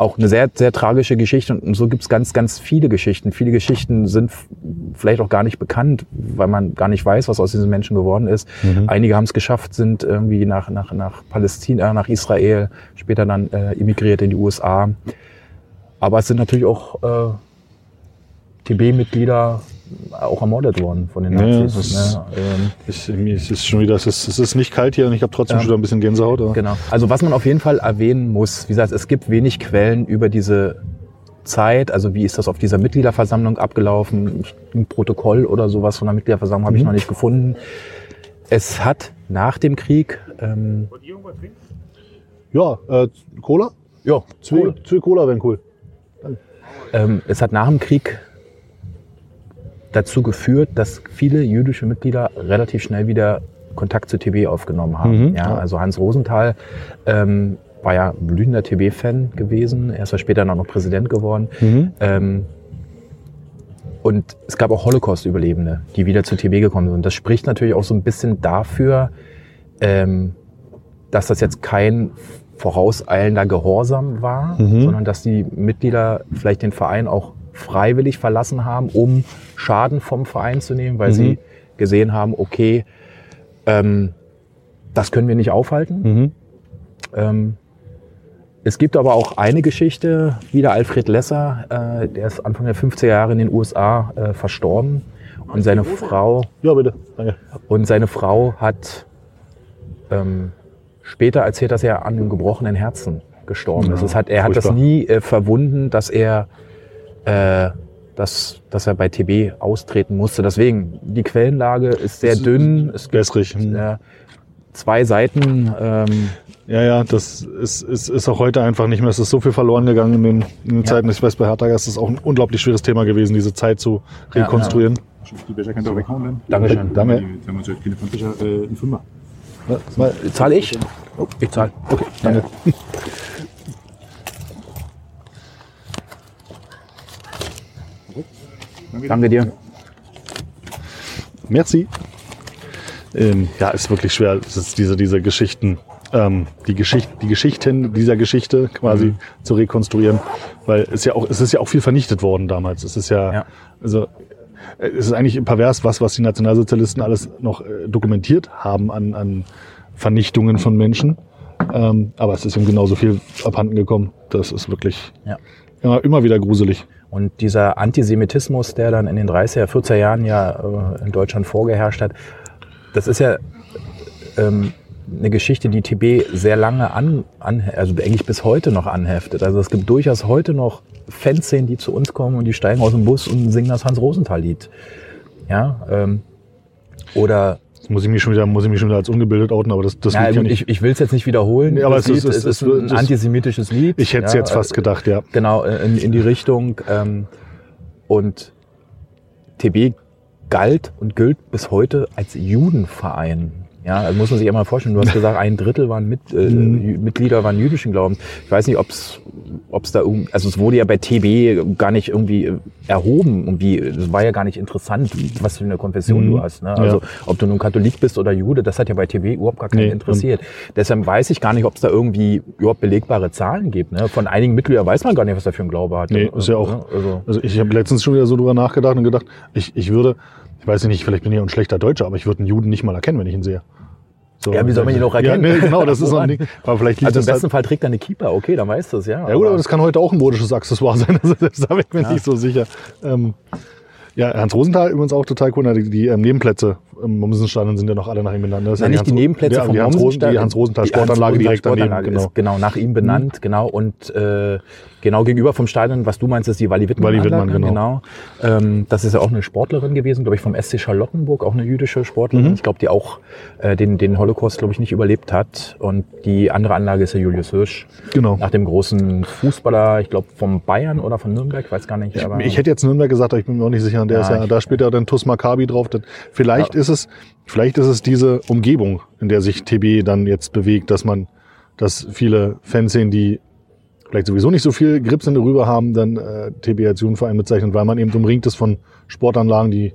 auch eine sehr, sehr tragische Geschichte und so gibt es ganz, ganz viele Geschichten. Viele Geschichten sind vielleicht auch gar nicht bekannt, weil man gar nicht weiß, was aus diesen Menschen geworden ist. Mhm. Einige haben es geschafft, sind irgendwie nach, nach, nach Palästina, nach Israel, später dann äh, emigriert in die USA. Aber es sind natürlich auch äh, TB-Mitglieder auch ermordet worden von den Nazis. Ja, ne? ähm, ich, es ist schon wieder, es ist, es ist nicht kalt hier und ich habe trotzdem ja. schon wieder ein bisschen Gänsehaut. Aber. Genau. Also was man auf jeden Fall erwähnen muss, wie gesagt, es gibt wenig Quellen über diese Zeit, also wie ist das auf dieser Mitgliederversammlung abgelaufen, ein Protokoll oder sowas von der Mitgliederversammlung habe ich mhm. noch nicht gefunden. Es hat nach dem Krieg... Ähm, ja, äh, Cola? Ja, zwei, zwei Cola wären cool. Ähm, es hat nach dem Krieg dazu geführt, dass viele jüdische Mitglieder relativ schnell wieder Kontakt zu TB aufgenommen haben. Mhm. Ja, also Hans Rosenthal ähm, war ja blühender TB-Fan gewesen. Er ist ja später noch Präsident geworden. Mhm. Ähm, und es gab auch Holocaust-Überlebende, die wieder zu TB gekommen sind. Das spricht natürlich auch so ein bisschen dafür, ähm, dass das jetzt kein vorauseilender Gehorsam war, mhm. sondern dass die Mitglieder vielleicht den Verein auch freiwillig verlassen haben, um Schaden vom Verein zu nehmen, weil mhm. sie gesehen haben, okay, ähm, das können wir nicht aufhalten. Mhm. Ähm, es gibt aber auch eine Geschichte, wieder Alfred Lesser, äh, der ist Anfang der 50er Jahre in den USA äh, verstorben und seine Frau. Ja, bitte. Danke. Und seine Frau hat ähm, später erzählt, dass er an einem gebrochenen Herzen gestorben ja, ist. Das hat, er hat das nie äh, verwunden, dass er äh, dass, dass er bei TB austreten musste. Deswegen, die Quellenlage ist sehr dünn. Es gibt äh, zwei Seiten. Ähm, ja, ja, das ist, ist, ist auch heute einfach nicht mehr. Es ist so viel verloren gegangen in den, in den ja. Zeiten. Ich weiß, bei Hertha ist es auch ein unglaublich schweres Thema gewesen, diese Zeit zu rekonstruieren. Ja, ja. Die Becher kannst du weghauen Dankeschön. Danke. Zahle ich? Oh, ich zahle. Okay, danke. Danke dir. Merci. Ähm, ja, ist wirklich schwer. Es ist diese, diese Geschichten, ähm, die, Geschicht, die Geschichten dieser Geschichte quasi mhm. zu rekonstruieren. Weil es ja auch, es ist ja auch viel vernichtet worden damals. Es ist ja, ja. also äh, es ist eigentlich pervers, was, was die Nationalsozialisten alles noch äh, dokumentiert haben an, an Vernichtungen von Menschen. Ähm, aber es ist ihm genauso viel abhanden gekommen. Das ist wirklich ja. immer, immer wieder gruselig. Und dieser Antisemitismus, der dann in den 30er, 40er Jahren ja äh, in Deutschland vorgeherrscht hat, das ist ja ähm, eine Geschichte, die TB sehr lange an, an, also eigentlich bis heute noch anheftet. Also es gibt durchaus heute noch Fanszenen, die zu uns kommen und die steigen aus dem Bus und singen das Hans-Rosenthal-Lied. Ja, ähm, oder muss ich mich schon wieder, muss ich mich schon wieder als ungebildet outen, aber das, das ja, Lied ich, ich will es jetzt nicht wiederholen. Nee, aber es, Lied, ist, es ist ein antisemitisches Lied. Ich hätte es ja, jetzt fast gedacht, ja. Genau, in, in die Richtung. Ähm, und TB galt und gilt bis heute als Judenverein. Ja, also muss man sich einmal vorstellen. Du hast gesagt, ein Drittel waren mit, äh, mhm. Mitglieder waren jüdischen Glaubens. Ich weiß nicht, ob es da also es wurde ja bei TB gar nicht irgendwie äh, erhoben, irgendwie, es war ja gar nicht interessant, was für eine Konfession mhm. du hast. Ne? Also ja. ob du nun Katholik bist oder Jude, das hat ja bei TB überhaupt gar keinen nee. interessiert. Deshalb weiß ich gar nicht, ob es da irgendwie überhaupt belegbare Zahlen gibt. Ne? Von einigen Mitgliedern weiß man gar nicht, was da für ein Glaube hat. Nee, ist ja auch. Ne? Also, also ich habe letztens schon wieder so drüber nachgedacht und gedacht, ich, ich würde, ich weiß nicht, vielleicht bin ich auch ein schlechter Deutscher, aber ich würde einen Juden nicht mal erkennen, wenn ich ihn sehe. So, ja, wie soll man ihn noch erkennen? Ja, nee, genau, das ist noch nicht. Aber vielleicht also im besten halt Fall trägt er eine Keeper, okay, dann weißt du es, ja. Ja gut, aber das kann heute auch ein modisches Accessoire sein, also da bin ich mir ja. nicht so sicher. Ähm, ja, Hans Rosenthal übrigens auch total cool, die, die ähm, Nebenplätze im Mommsenstadion sind ja noch alle nach ihm benannt. Das Nein, nicht die, die Nebenplätze der, vom die Mommsenstadion. Die Hans-Rosenthal Sportanlage direkt daneben. Genau. ist genau nach ihm benannt, mhm. genau. Und äh, genau gegenüber vom Stadion, was du meinst, ist die Wally Wittmann. Wally Wittmann, genau. genau. Ähm, das ist ja auch eine Sportlerin gewesen, glaube ich, vom SC Charlottenburg, auch eine jüdische Sportlerin. Mhm. Ich glaube, die auch äh, den, den Holocaust, glaube ich, nicht überlebt hat. Und die andere Anlage ist ja Julius Hirsch. Genau. Nach dem großen Fußballer, ich glaube, vom Bayern oder von Nürnberg, weiß gar nicht. Ich, ich, hätte jetzt Nürnberg gesagt, aber ich bin mir auch nicht sicher. Der ja, ist ja, da spielt ja dann TuS Maccabi drauf. Vielleicht ja. ist es, vielleicht ist es diese Umgebung, in der sich TB dann jetzt bewegt, dass man, dass viele Fans sehen, die vielleicht sowieso nicht so viel Grips in darüber haben, dann äh, TB als Jugendverein bezeichnen, weil man eben umringt ist von Sportanlagen, die.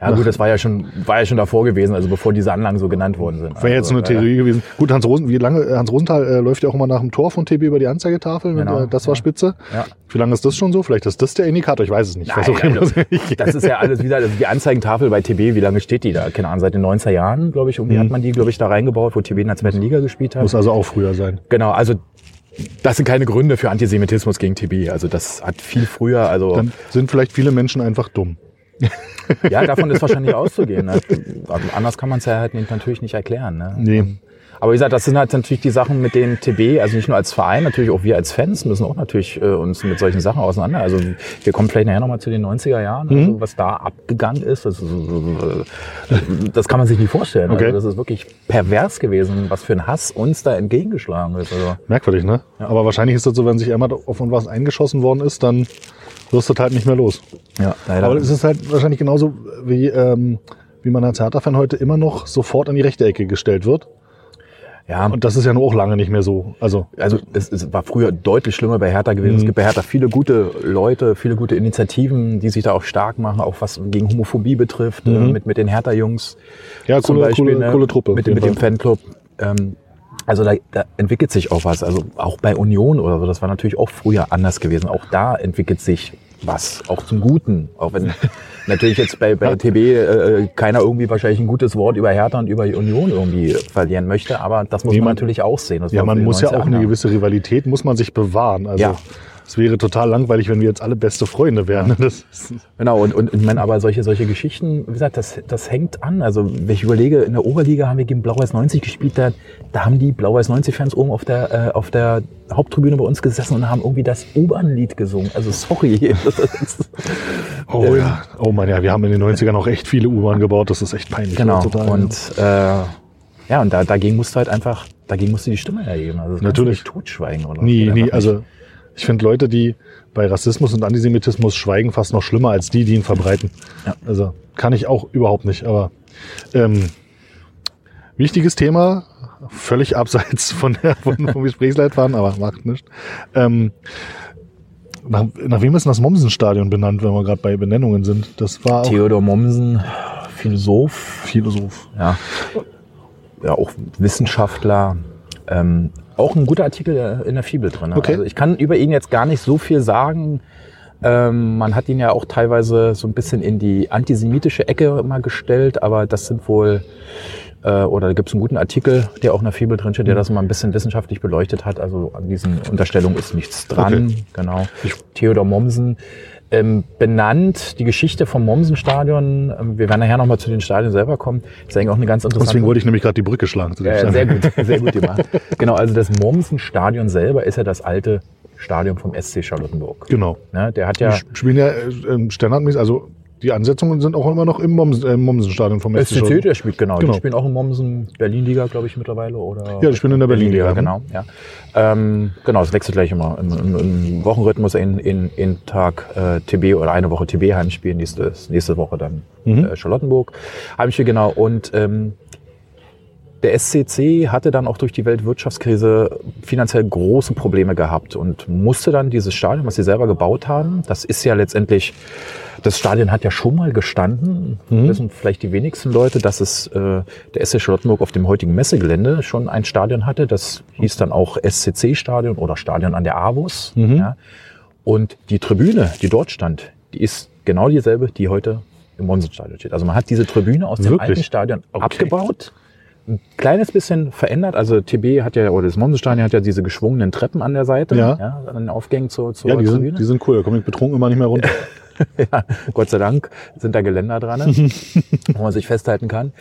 Ja gut, das war ja schon, war ja schon davor gewesen, also bevor diese Anlagen so genannt worden sind. Wäre jetzt also, eine Theorie äh, gewesen. Gut, Hans Rosen, wie lange, Hans Rosenthal äh, läuft ja auch immer nach dem Tor von TB über die Anzeigetafel. Genau, und, äh, das war ja. spitze. Ja. Wie lange ist das schon so? Vielleicht ist das der Indikator, ich weiß es nicht. Nein, also, das ist ja alles wieder, also die Anzeigentafel bei TB, wie lange steht die da? Keine Ahnung, seit den 90er Jahren, glaube ich, irgendwie mhm. hat man die, glaube ich, da reingebaut, wo TB in der zweiten Liga gespielt hat. Muss also auch früher sein. Genau, also das sind keine Gründe für Antisemitismus gegen TB. Also das hat viel früher. Also Dann sind vielleicht viele Menschen einfach dumm. ja, davon ist wahrscheinlich auszugehen. Ne? Also anders kann man es ja halt natürlich nicht erklären. Ne? Nee. Aber wie gesagt, das sind halt natürlich die Sachen, mit denen TB, also nicht nur als Verein, natürlich auch wir als Fans müssen auch natürlich äh, uns mit solchen Sachen auseinander. Also wir kommen vielleicht nachher nochmal zu den 90er Jahren, also mhm. was da abgegangen ist. Das, ist, das kann man sich nicht vorstellen. Okay. Also das ist wirklich pervers gewesen, was für ein Hass uns da entgegengeschlagen ist. Also. Merkwürdig, ne? Ja. Aber wahrscheinlich ist das so, wenn sich einmal auf was eingeschossen worden ist, dann wirst du halt nicht mehr los. Ja, leider. Aber es ist halt wahrscheinlich genauso wie, ähm, wie man als Hertha-Fan heute immer noch sofort an die rechte Ecke gestellt wird. Ja. Und das ist ja nur auch lange nicht mehr so. Also, also es, es war früher deutlich schlimmer bei Hertha gewesen. Mhm. Es gibt bei Hertha viele gute Leute, viele gute Initiativen, die sich da auch stark machen, auch was gegen Homophobie betrifft, äh, mhm. mit, mit den Hertha-Jungs. Ja, coole, Beispiel, coole, ne, coole Truppe. Mit, mit dem Fanclub. Ähm, also da, da entwickelt sich auch was. Also auch bei Union oder so, das war natürlich auch früher anders gewesen. Auch da entwickelt sich was, auch zum Guten. Auch wenn natürlich jetzt bei, bei TB äh, keiner irgendwie wahrscheinlich ein gutes Wort über Hertha und über Union irgendwie verlieren möchte, aber das muss nee, man, man, natürlich auch sehen. Ja, man muss ja auch eine gewisse Rivalität, muss man sich bewahren. Also ja. Es wäre total langweilig, wenn wir jetzt alle beste Freunde wären. Ja. genau, und, und ich meine, aber solche, solche Geschichten, wie gesagt, das, das hängt an. Also, wenn ich überlege, in der Oberliga haben wir gegen Blau-Weiß 90 gespielt, da, da haben die Blau-Weiß 90-Fans oben auf der, äh, auf der Haupttribüne bei uns gesessen und haben irgendwie das U-Bahn-Lied gesungen. Also, sorry. oh ähm, ja, oh man, ja, wir haben in den 90ern auch echt viele U-Bahn gebaut, das ist echt peinlich. Genau, total, und äh, ja, und da, dagegen musst du halt einfach, dagegen musst du die Stimme erheben. Also, das Natürlich. Nicht totschweigen oder Nie, nie, also ich finde Leute, die bei Rassismus und Antisemitismus schweigen, fast noch schlimmer als die, die ihn verbreiten. Ja. Also kann ich auch überhaupt nicht. Aber ähm, wichtiges Thema, völlig abseits von der, von, vom Gesprächsleitfaden, aber macht nichts. Ähm, nach, nach wem ist denn das Mommsen-Stadion benannt, wenn wir gerade bei Benennungen sind? Das war Theodor Mommsen, Philosoph. Philosoph. Ja. Ja, auch Wissenschaftler. Ähm, auch ein guter Artikel in der Fibel drin. Okay. Also ich kann über ihn jetzt gar nicht so viel sagen. Ähm, man hat ihn ja auch teilweise so ein bisschen in die antisemitische Ecke mal gestellt, aber das sind wohl, äh, oder da gibt es einen guten Artikel, der auch in der Fibel drin steht, der mhm. das mal ein bisschen wissenschaftlich beleuchtet hat. Also an diesen Unterstellungen ist nichts dran. Okay. Genau. Theodor Mommsen ähm, benannt. Die Geschichte vom Mommsen-Stadion, ähm, wir werden nachher nochmal zu den Stadien selber kommen, ist eigentlich auch eine ganz interessante... Deswegen wollte ich nämlich gerade die Brücke schlagen. Äh, sehr gut, sehr gut gemacht. genau, also das Mommsen-Stadion selber ist ja das alte Stadion vom SC Charlottenburg. Genau. Ne, der hat ja... Die spielen ja äh, standardmäßig, also die Ansetzungen sind auch immer noch im Mommsen, äh, Mommsen-Stadion vom SC. SCC, der spielt genau. genau. Die spielen auch im Mommsen Berlin-Liga, glaube ich, mittlerweile. Oder ja, die spielen in der Berlin-Liga. Berlin genau, ja. Ähm, genau, es wechselt gleich immer. Im, im, im Wochenrhythmus in, in, in Tag äh, TB oder eine Woche TB Heimspiel, nächste, nächste Woche dann mhm. äh, Charlottenburg Heimspiel, genau. Und ähm, der SCC hatte dann auch durch die Weltwirtschaftskrise finanziell große Probleme gehabt und musste dann dieses Stadion, was sie selber gebaut haben, das ist ja letztendlich das Stadion hat ja schon mal gestanden, mhm. wissen vielleicht die wenigsten Leute, dass es äh, der SC Charlottenburg auf dem heutigen Messegelände schon ein Stadion hatte. Das hieß dann auch SCC-Stadion oder Stadion an der Avus. Mhm. Ja. Und die Tribüne, die dort stand, die ist genau dieselbe, die heute im Monsenstadion steht. Also man hat diese Tribüne aus dem Wirklich? alten Stadion okay. abgebaut ein kleines bisschen verändert. Also TB hat ja, oder das Monsenstein hat ja diese geschwungenen Treppen an der Seite, ja. ja an den Aufgängen zur, zur ja, die Sind, die sind cool, da komme ich betrunken immer nicht mehr runter. ja, Gott sei Dank sind da Geländer dran, wo man sich festhalten kann.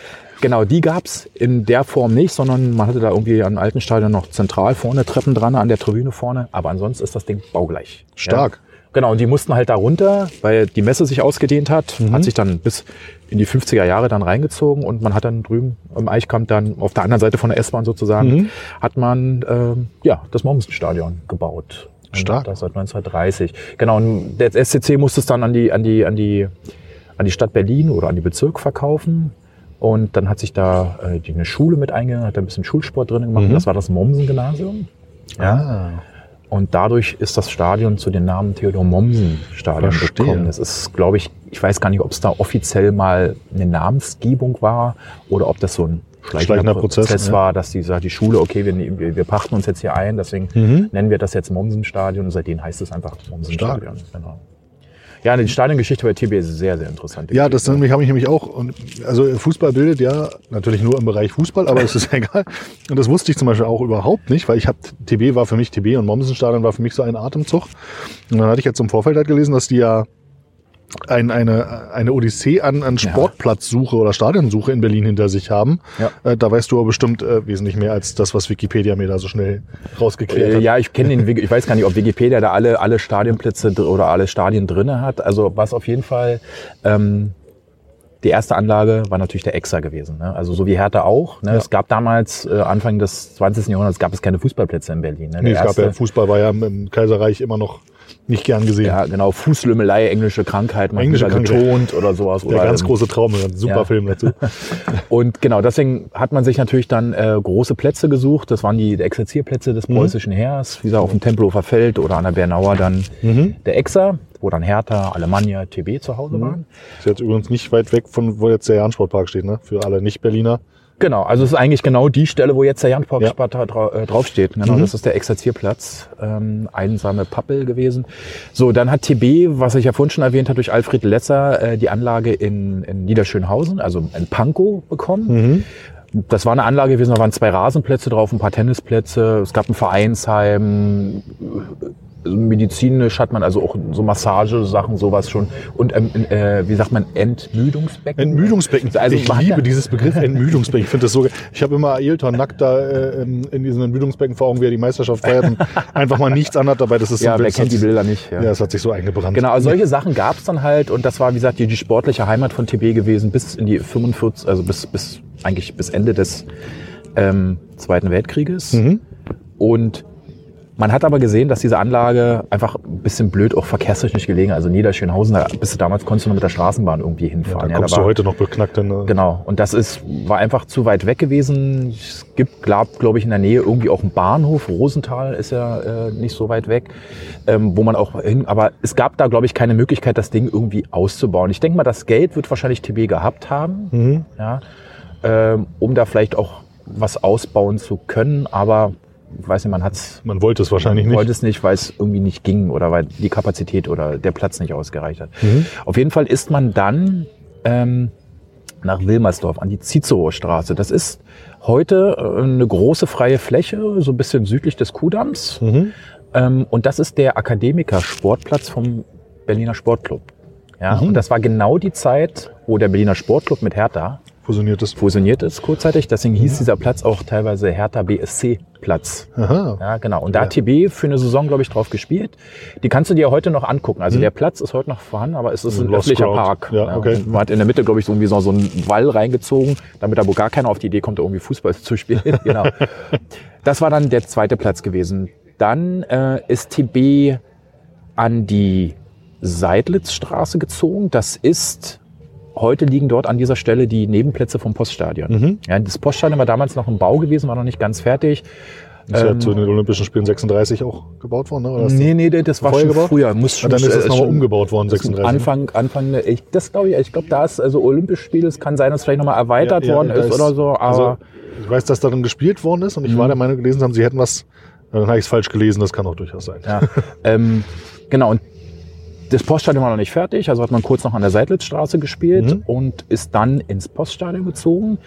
Genau, die gab's in der Form nicht, sondern man hatte da irgendwie an alten Stadion noch zentral vorne Treppen dran, an der Tribüne vorne. Aber ansonsten ist das Ding baugleich. Stark. Ja. Genau, und die mussten halt da runter, weil die Messe sich ausgedehnt hat, mhm. hat sich dann bis in die 50er Jahre dann reingezogen und man hat dann drüben im Eichkamp dann auf der anderen Seite von der S-Bahn sozusagen, mhm. hat man ähm, ja das Mommsenstadion gebaut. Stark. Das seit 1930. Genau, und der SCC musste es dann an die, an die, an die, an die Stadt Berlin oder an die Bezirk verkaufen. Und dann hat sich da äh, die, eine Schule mit eingegangen, hat da ein bisschen Schulsport drin gemacht. Mhm. Das war das Mommsen-Gymnasium. Ja. Ah. Und dadurch ist das Stadion zu dem Namen Theodor Mommsen Stadion Verstehe. gekommen. Das ist, glaube ich, ich weiß gar nicht, ob es da offiziell mal eine Namensgebung war oder ob das so ein schleichender, schleichender Prozess, Prozess war, dass die sagt, die Schule, okay, wir, wir, wir pachten uns jetzt hier ein, deswegen mhm. nennen wir das jetzt Mommsen Stadion und seitdem heißt es einfach Mommsen Stadion. Genau. Ja, die Stadiongeschichte bei TB ist sehr, sehr interessant. Ja, das habe ich nämlich auch. Und also Fußball bildet ja natürlich nur im Bereich Fußball, aber es ist egal. Und das wusste ich zum Beispiel auch überhaupt nicht, weil ich habe TB war für mich TB und Mommsenstadion war für mich so ein Atemzug. Und dann hatte ich jetzt im Vorfeld halt gelesen, dass die ja ein, eine, eine Odyssee an, an Sportplatzsuche oder Stadionsuche in Berlin hinter sich haben. Ja. Äh, da weißt du aber bestimmt äh, wesentlich mehr als das, was Wikipedia mir da so schnell rausgeklärt äh, hat. Ja, ich kenne den, ich weiß gar nicht, ob Wikipedia da alle, alle Stadionplätze oder alle Stadien drinne hat. Also was auf jeden Fall ähm, die erste Anlage war natürlich der EXA gewesen. Ne? Also so wie Hertha auch. Ne? Ja. Es gab damals, äh, Anfang des 20. Jahrhunderts, gab es keine Fußballplätze in Berlin. Ne? Nee, es gab ja, Fußball war ja im Kaiserreich immer noch nicht gern gesehen. Ja, genau. Fußlümmelei, englische Krankheit, man englische Krankheit. betont oder sowas. Der oder ganz große Traum, ein super ja. Film dazu. und genau, deswegen hat man sich natürlich dann äh, große Plätze gesucht. Das waren die Exerzierplätze des mhm. preußischen Heers, wie gesagt, auf dem Tempelhofer Feld oder an der Bernauer dann mhm. der Exa, wo dann Hertha, Alemannia, TB zu Hause mhm. waren. Ist jetzt übrigens nicht weit weg von, wo jetzt der Jahn-Sportpark steht, ne? Für alle Nicht-Berliner. Genau, also es ist eigentlich genau die Stelle, wo jetzt der Jan ja. dra äh, draufsteht. Genau, mhm. das ist der Exerzierplatz, ähm, einsame Pappel gewesen. So, dann hat TB, was ich ja vorhin schon erwähnt habe, durch Alfred Lesser äh, die Anlage in, in Niederschönhausen, also in Pankow bekommen. Mhm. Das war eine Anlage gewesen, da waren zwei Rasenplätze drauf, ein paar Tennisplätze, es gab ein Vereinsheim, medizinisch hat man also auch so Massagesachen, sowas schon. Und ähm, äh, wie sagt man, Entmüdungsbecken? Entmüdungsbecken. Also ich liebe dieses Begriff Entmüdungsbecken. Ich finde das so. Ich habe immer Ailton nackt da äh, in diesem Entmüdungsbecken vor Augen, wie er die Meisterschaft feiert und einfach mal nichts anhat dabei. Das ist ja, wer kennt die Bilder nicht? Ja, das hat sich so eingebrannt. Genau, also solche Sachen gab es dann halt und das war, wie gesagt, die, die sportliche Heimat von TB gewesen bis in die 45, also bis, bis eigentlich bis Ende des ähm, Zweiten Weltkrieges. Mhm. Und man hat aber gesehen, dass diese Anlage einfach ein bisschen blöd auch verkehrstechnisch gelegen. Also Niederschönhausen, da bist du damals konntest du nur mit der Straßenbahn irgendwie hinfahren. Ja, da kommst ja, da du heute noch beknackt hin. Ne? Genau. Und das ist, war einfach zu weit weg gewesen. Es gibt, glaube glaub ich, in der Nähe irgendwie auch einen Bahnhof. Rosenthal ist ja äh, nicht so weit weg, ähm, wo man auch hin, aber es gab da, glaube ich, keine Möglichkeit, das Ding irgendwie auszubauen. Ich denke mal, das Geld wird wahrscheinlich TB gehabt haben, mhm. ja, ähm, um da vielleicht auch was ausbauen zu können, aber weiß nicht, man hat's. Man wollte es wahrscheinlich nicht. Wollte es nicht, weil es irgendwie nicht ging oder weil die Kapazität oder der Platz nicht ausgereicht hat. Mhm. Auf jeden Fall ist man dann ähm, nach Wilmersdorf an die Cicero-Straße. Das ist heute äh, eine große freie Fläche, so ein bisschen südlich des Kuhdamms. Mhm. Ähm, und das ist der Akademiker-Sportplatz vom Berliner Sportclub. Ja, mhm. und das war genau die Zeit, wo der Berliner Sportclub mit Hertha fusioniert ist. Fusioniert ist kurzzeitig. Deswegen hieß dieser Platz auch teilweise Hertha BSC Platz. Aha. Ja, genau. Und da hat TB für eine Saison, glaube ich, drauf gespielt. Die kannst du dir heute noch angucken. Also mhm. der Platz ist heute noch vorhanden, aber es ist ein Lost öffentlicher Crowd. Park. Ja, okay. man hat in der Mitte, glaube ich, so irgendwie so, so einen Wall reingezogen, damit da gar keiner auf die Idee kommt, irgendwie Fußball zu spielen. genau. Das war dann der zweite Platz gewesen. Dann äh, ist TB an die Seidlitzstraße gezogen. Das ist Heute liegen dort an dieser Stelle die Nebenplätze vom Poststadion. Mhm. Ja, das Poststadion war damals noch im Bau gewesen, war noch nicht ganz fertig. Ist ähm, ja zu den Olympischen Spielen 36 auch gebaut worden, ne? Oder nee, nee, das war schon gebaut? früher. Muss schon, dann ist es nochmal umgebaut worden, 36. Ne? Anfang, Anfang, ich, das glaube ich, ich glaube, da ist, also Olympische Spiele, es kann sein, dass es vielleicht nochmal erweitert ja, ja, worden ist, ist, oder so, aber. Also, ich weiß, dass darin gespielt worden ist und ich mhm. war der Meinung gelesen haben, sie hätten was, dann habe ich es falsch gelesen, das kann auch durchaus sein. Ja, ähm, genau, und das Poststadion war noch nicht fertig, also hat man kurz noch an der Seidlitzstraße gespielt mhm. und ist dann ins Poststadion gezogen.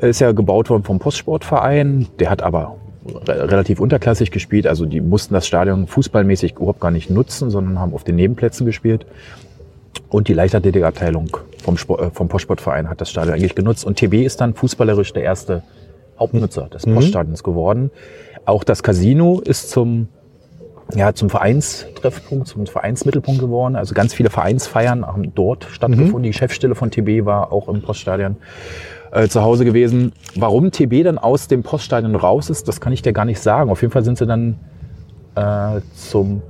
Ist ja gebaut worden vom Postsportverein, der hat aber relativ unterklassig gespielt, also die mussten das Stadion fußballmäßig überhaupt gar nicht nutzen, sondern haben auf den Nebenplätzen gespielt. Und die Leichtathletikabteilung vom, Sport, äh, vom Postsportverein hat das Stadion eigentlich genutzt. Und TB ist dann fußballerisch der erste Hauptnutzer des mhm. Poststadions geworden. Auch das Casino ist zum, ja, zum Vereinstreffpunkt, zum Vereinsmittelpunkt geworden. Also ganz viele Vereinsfeiern haben dort stattgefunden. Mhm. Die Geschäftsstelle von TB war auch im Poststadion äh, zu Hause gewesen. Warum TB dann aus dem Poststadion raus ist, das kann ich dir gar nicht sagen. Auf jeden Fall sind sie dann äh, zum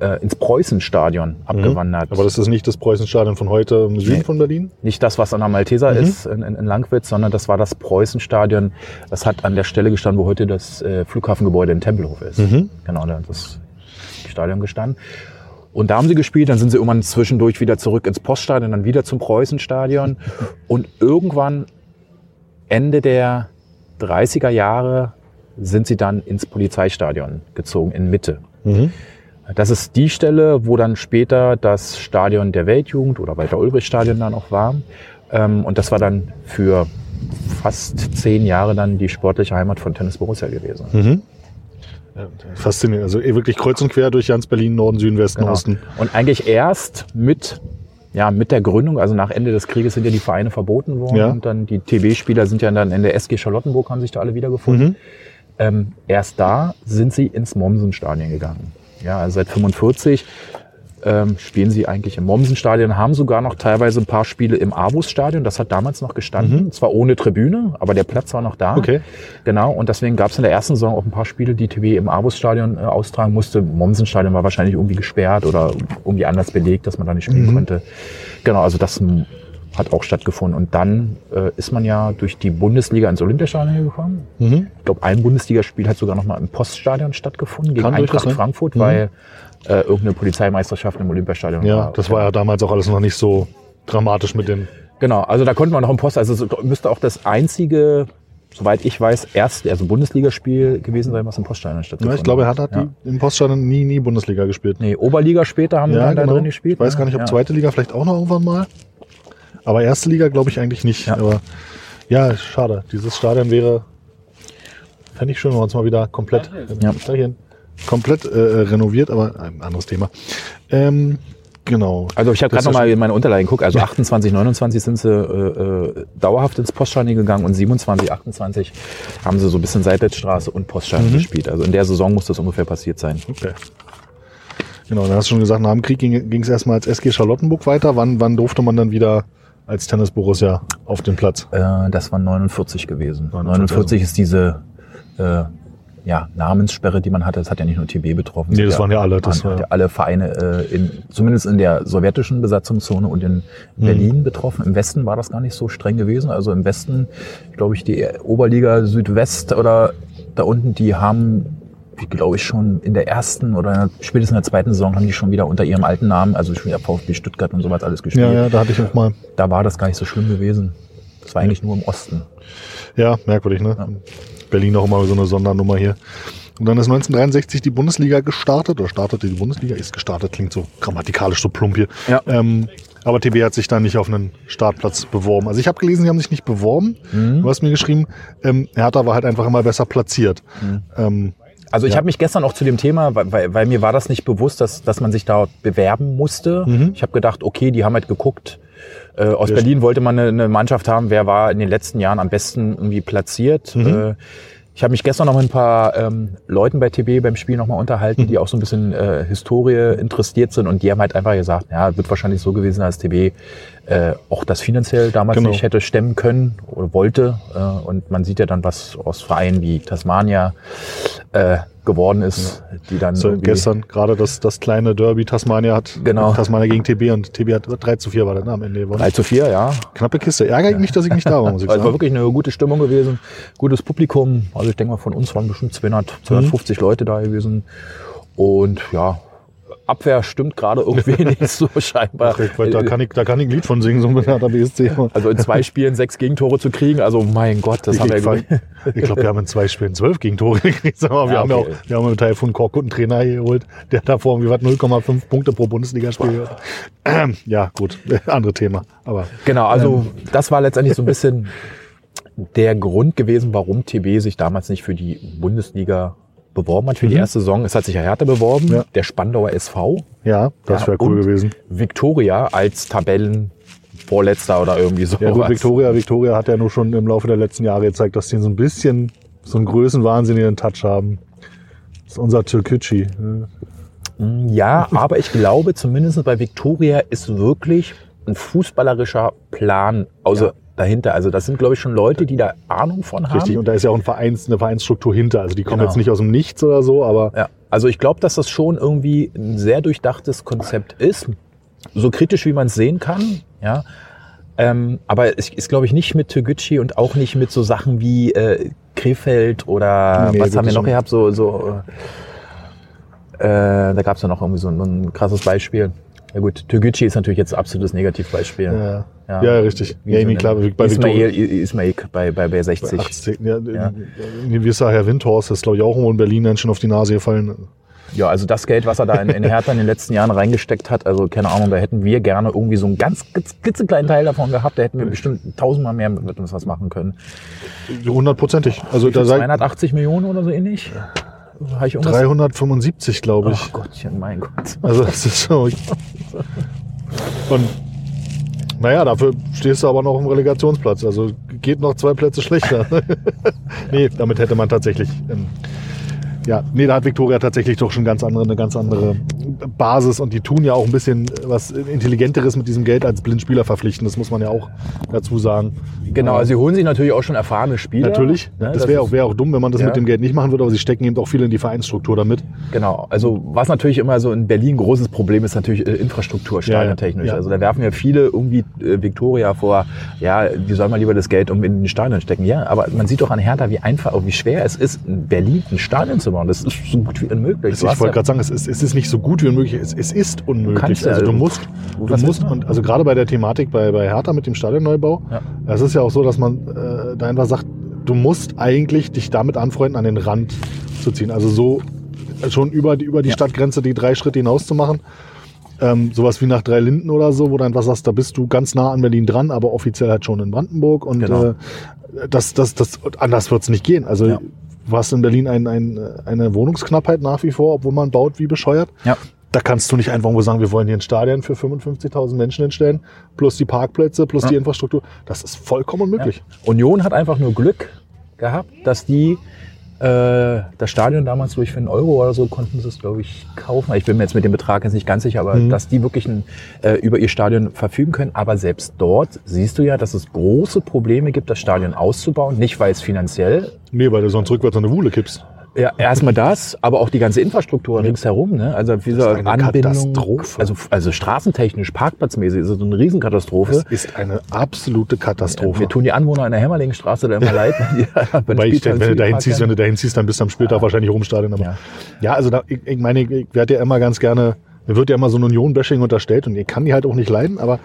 äh, ins Preußenstadion mhm. abgewandert. Aber das ist nicht das Preußenstadion von heute im Süden nee, von Berlin? Nicht das, was an der Malteser mhm. ist, in, in, in, Langwitz, sondern das war das Preußenstadion. Das hat an der Stelle gestanden, wo heute das äh, Flughafengebäude in Tempelhof ist. Mhm. Genau, das Stadion gestanden. Und da haben sie gespielt, dann sind sie irgendwann zwischendurch wieder zurück ins Poststadion, dann wieder zum Preußenstadion. Und irgendwann Ende der 30er Jahre sind sie dann ins Polizeistadion gezogen in Mitte. Mhm. Das ist die Stelle, wo dann später das Stadion der Weltjugend oder Walter-Ulbricht-Stadion dann auch war. Ähm, und das war dann für fast zehn Jahre dann die sportliche Heimat von Tennis Borussia gewesen. Mhm. Faszinierend. Also eh wirklich kreuz und quer durch ganz Berlin, Norden, Süden, Westen, genau. Osten. Und eigentlich erst mit, ja, mit der Gründung, also nach Ende des Krieges sind ja die Vereine verboten worden. Ja. Und dann die TB-Spieler sind ja dann in der SG Charlottenburg, haben sich da alle wiedergefunden. Mhm. Ähm, erst da sind sie ins Mommsen-Stadion gegangen. Ja, also seit 45 ähm, spielen sie eigentlich im Mommsenstadion, haben sogar noch teilweise ein paar Spiele im Abus-Stadion. Das hat damals noch gestanden, mhm. zwar ohne Tribüne, aber der Platz war noch da. Okay. Genau, und deswegen gab es in der ersten Saison auch ein paar Spiele, die TV im Abus-Stadion äh, austragen musste. Mommsenstadion war wahrscheinlich irgendwie gesperrt oder irgendwie anders belegt, dass man da nicht spielen mhm. konnte. Genau, also das hat auch stattgefunden. Und dann äh, ist man ja durch die Bundesliga ins Olympiastadion gekommen. Mhm. Ich glaube, ein Bundesligaspiel hat sogar noch mal im Poststadion stattgefunden gegen Kann Eintracht Frankfurt, mhm. weil äh, irgendeine Polizeimeisterschaft im Olympiastadion ja, war. Ja, das war ja damals auch alles noch nicht so dramatisch mit den. Genau, also da konnte man noch im Post, also es müsste auch das einzige soweit ich weiß, erst also Bundesligaspiel gewesen sein, was im Poststadion stattgefunden hat. Ja, ich glaube, er hat, hat ja. im Poststadion nie, nie Bundesliga gespielt. Nee, Oberliga später haben ja, wir dann genau. da drin gespielt. Ich weiß ne? gar nicht, ob ja. zweite Liga vielleicht auch noch irgendwann mal. Aber erste Liga glaube ich eigentlich nicht. Ja. Aber ja, schade. Dieses Stadion wäre, fände ich schön, wenn wir uns mal wieder komplett, ja. Komplett äh, renoviert, aber ein anderes Thema. Ähm, Genau. Also ich habe gerade nochmal in meine Unterlagen geguckt. Also 28, 29 sind sie äh, äh, dauerhaft ins Poststadion gegangen und 27, 28 haben sie so ein bisschen Seitwärtsstraße und Poststadion mhm. gespielt. Also in der Saison muss das ungefähr passiert sein. Okay. Genau, dann hast du schon gesagt, nach dem Krieg ging es erstmal als SG Charlottenburg weiter. Wann, wann durfte man dann wieder als Tennis Borussia auf den Platz? Äh, das war 49 gewesen. 49 ist diese äh, ja, Namenssperre, die man hatte. Das hat ja nicht nur TB betroffen. Nee, das waren ja alle. Das waren ja alle Vereine, äh, in, zumindest in der sowjetischen Besatzungszone und in mhm. Berlin betroffen. Im Westen war das gar nicht so streng gewesen. Also im Westen, glaube ich, die Oberliga Südwest oder da unten, die haben glaube ich schon in der ersten oder spätestens in der zweiten Saison haben die schon wieder unter ihrem alten Namen, also schon wieder VfB Stuttgart und sowas alles gespielt. Ja, ja, da hatte ich auch mal. Da war das gar nicht so schlimm gewesen. Das war eigentlich nur im Osten. Ja, merkwürdig, ne? Ja. Berlin auch immer so eine Sondernummer hier. Und dann ist 1963 die Bundesliga gestartet, oder startete die Bundesliga, ist gestartet, klingt so grammatikalisch so plump hier. Ja. Ähm, aber TB hat sich da nicht auf einen Startplatz beworben. Also ich habe gelesen, sie haben sich nicht beworben. Mhm. Du hast mir geschrieben, ähm, Hertha war halt einfach immer besser platziert. Mhm. Ähm, also ich ja. habe mich gestern auch zu dem Thema, weil, weil, weil mir war das nicht bewusst, dass, dass man sich da bewerben musste. Mhm. Ich habe gedacht, okay, die haben halt geguckt. Äh, aus ja. Berlin wollte man eine, eine, Mannschaft haben, wer war in den letzten Jahren am besten irgendwie platziert. Mhm. Äh, ich habe mich gestern noch mit ein paar ähm, Leuten bei TB beim Spiel nochmal unterhalten, mhm. die auch so ein bisschen äh, Historie interessiert sind und die haben halt einfach gesagt, ja, wird wahrscheinlich so gewesen, dass TB äh, auch das finanziell damals genau. nicht hätte stemmen können oder wollte. Äh, und man sieht ja dann, was aus Vereinen wie Tasmania äh, geworden ist, ja. die dann. So, gestern gerade das, das kleine Derby Tasmania hat genau. Tasmania gegen TB und TB hat 3 zu 4 war dann am Ende gewonnen. 3 zu 4, ja. Knappe Kiste. Ärgere ich mich, dass ich nicht da war, muss ich sagen. Es war wirklich eine gute Stimmung gewesen, gutes Publikum. Also ich denke mal, von uns waren bestimmt 200, 250 mhm. Leute da gewesen. Und ja, Abwehr stimmt gerade irgendwie nicht so scheinbar. Ach, da, kann ich, da kann ich ein Lied von singen, so ein Hertha BSC. Also in zwei Spielen sechs Gegentore zu kriegen, also mein Gott, das ich haben wir Ich glaube, wir haben in zwei Spielen zwölf Gegentore gekriegt. Aber wir ja, haben ja auch, wir haben mit Teil von Korkut einen Trainer hier geholt, der davor irgendwie 0,5 Punkte pro Bundesligaspiel hat. Ähm, ja, gut, andere Thema. Aber, genau, also ähm, das war letztendlich so ein bisschen der Grund gewesen, warum TB sich damals nicht für die Bundesliga beworben hat für die erste Saison. Es hat sich ja Hertha beworben, Ja. der Spandauer SV. Ja, das Ja, wäre cool und gewesen. Viktoria als Tabellenvorletzter oder irgendwie so. Ja, gut, Victoria, Victoria hat ja nur schon im Laufe der letzten Jahre gezeigt, dass die so ein bisschen so einen größenwahnsinnigen Touch haben. Das ist unser Türkücü. Ja, aber ich glaube, zumindest bei Viktoria ist wirklich ein fußballerischer Plan also dahinter. Also das sind, glaube ich, schon Leute, die da Ahnung von haben. Richtig, und da ist ja auch ein Vereins, eine Vereinsstruktur hinter. Also die kommen Genau. jetzt nicht aus dem Nichts oder so, aber Ja, also ich glaube, dass das schon irgendwie ein sehr durchdachtes Konzept ist. So kritisch, wie man es sehen kann. Ja. Ähm, aber es ist, glaube ich, nicht mit Toguchi und auch nicht mit so Sachen wie äh, Krefeld oder Nee, was haben wir noch gehabt? So, so, äh, da gab es ja noch irgendwie so ein, ein krasses Beispiel. Ja gut, Toguchi ist natürlich jetzt ein absolutes Negativbeispiel. ja, Ja. ja, richtig. Wie Ja, so klar, bei. Ismail, Ismail bei, bei, bei 60. 18, ja, Ja. Wie ist Herr Windhorst, ist glaube ich auch in Berlin dann schon auf die Nase gefallen. Ja, also das Geld, was er da in, in Hertha in den letzten Jahren reingesteckt hat, also keine Ahnung, da hätten wir gerne irgendwie so einen ganz klitzekleinen Teil davon gehabt. Da hätten wir bestimmt tausendmal mehr mit uns was machen können. Hundertprozentig. Also da Für sei 280 Millionen oder so ähnlich? Habe ich irgendwas? 375, glaube ich. Ach Gottchen, mein Gott. Also das ist so. Und naja, dafür stehst du aber noch im Relegationsplatz. Also geht noch zwei Plätze schlechter. nee, damit hätte man tatsächlich. Ähm, ja, nee, da hat Viktoria tatsächlich doch schon ganz andere, eine ganz andere Basis und die tun ja auch ein bisschen was Intelligenteres mit diesem Geld als Blindspieler verpflichten. Das muss man ja auch dazu sagen. Genau, also sie holen sich natürlich auch schon erfahrene Spieler. Natürlich. Ne, das wäre auch, wär auch dumm, wenn man das Ja. mit dem Geld nicht machen würde, aber sie stecken eben auch viel in die Vereinsstruktur damit. Genau, also was natürlich immer so in Berlin ein großes Problem ist, natürlich äh, Infrastruktur, stadiontechnisch. Ja, ja. Also da werfen ja viele irgendwie äh, Viktoria vor, ja, die sollen mal lieber das Geld um in den Stadion stecken. Ja, aber man sieht doch an Hertha, wie einfach, wie schwer es ist, in Berlin ein Stadion zu bauen. Das ist so gut wie unmöglich. Ich Du hast wollte ja- gerade sagen, es ist, es ist nicht so gut wie unmöglich, es, es ist unmöglich. ja, also du also, musst, du musst du? und also gerade bei der Thematik bei, bei Hertha mit dem Stadionneubau, Ja. es ist ja auch so, dass man äh, da einfach sagt, du musst eigentlich dich damit anfreunden, an den Rand zu ziehen. Also so schon über die, über die Ja. Stadtgrenze die drei Schritte hinaus zu machen. Ähm, sowas wie nach drei Linden oder so, wo du einfach sagst, da bist du ganz nah an Berlin dran, aber offiziell halt schon in Brandenburg. Und Genau. äh, das, das, das, anders wird's nicht gehen. Also Ja. Hast in Berlin ein, ein, eine Wohnungsknappheit nach wie vor, obwohl man baut wie bescheuert. Ja. Da kannst du nicht einfach nur sagen, wir wollen hier ein Stadion für 55.000 Menschen hinstellen, plus die Parkplätze, plus Ja. die Infrastruktur. Das ist vollkommen unmöglich. Union hat einfach nur Glück gehabt, dass die das Stadion damals durch für einen Euro oder so konnten sie es, glaube ich, kaufen. Ich bin mir jetzt mit dem Betrag jetzt nicht ganz sicher, aber Mhm. dass die wirklich ein, äh, über ihr Stadion verfügen können. Aber selbst dort siehst du ja, dass es große Probleme gibt, das Stadion auszubauen. Nicht, weil es finanziell Nee, weil du sonst rückwärts an eine Wuhle kippst. Ja, erstmal das, aber auch die ganze Infrastruktur ringsherum, ne? Also ist eine Anbindung, Katastrophe. also also straßentechnisch, parkplatzmäßig ist es eine Riesenkatastrophe. Das ist eine absolute Katastrophe. Mir tun die Anwohner in der Hämmerlingstraße da immer leid, wenn Weil ich denke, du dahin ziehst, wenn du dahin ziehst, dann bist du am Spieltag wahrscheinlich rumstadion. Aber Ja. ja, also da, ich, ich meine, ich werde ja immer ganz gerne, mir wird ja immer so ein Union-Bashing unterstellt und ich kann die halt auch nicht leiden, aber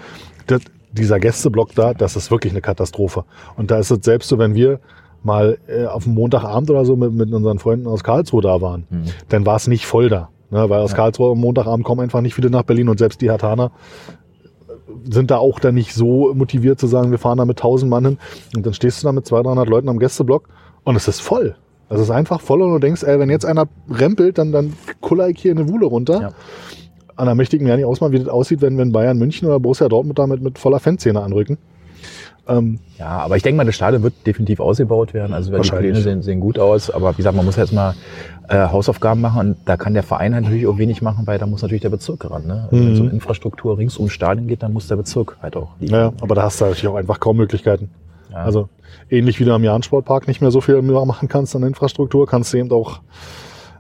das, dieser Gästeblock da, das ist wirklich eine Katastrophe. Und da ist es selbst so, wenn wir mal äh, auf dem Montagabend oder so mit, mit unseren Freunden aus Karlsruhe da waren, Mhm. dann war es nicht voll da. Ne, weil aus Karlsruhe am Montagabend kommen einfach nicht viele nach Berlin und selbst die Hertaner sind da auch dann nicht so motiviert zu sagen, wir fahren da mit 1000 Mann hin. Und dann stehst du da mit 200, 300 Leuten am Gästeblock und es ist voll. Es ist einfach voll und du denkst, ey, wenn jetzt einer rempelt, dann, dann kuller ich hier eine Wuhle runter. Ja. Und da möchte ich mir ja nicht ausmalen, wie das aussieht, wenn, wenn Bayern München oder Borussia Dortmund da mit, mit voller Fanszene anrücken. Ähm, Ja, aber ich denke mal, das Stadion wird definitiv ausgebaut werden. Also die. Pläne sehen, sehen gut aus. Aber wie gesagt, man muss jetzt mal äh, Hausaufgaben machen. Und da kann der Verein halt natürlich auch wenig machen, weil da muss natürlich der Bezirk ran. Ne? Also Wenn Mhm. es um Infrastruktur rings ums Stadion geht, dann muss der Bezirk halt auch liefern. naja, aber da hast du natürlich auch einfach kaum Möglichkeiten. Ja. Also ähnlich wie du am Jahn-Sportpark nicht mehr so viel machen kannst an Infrastruktur, kannst du eben auch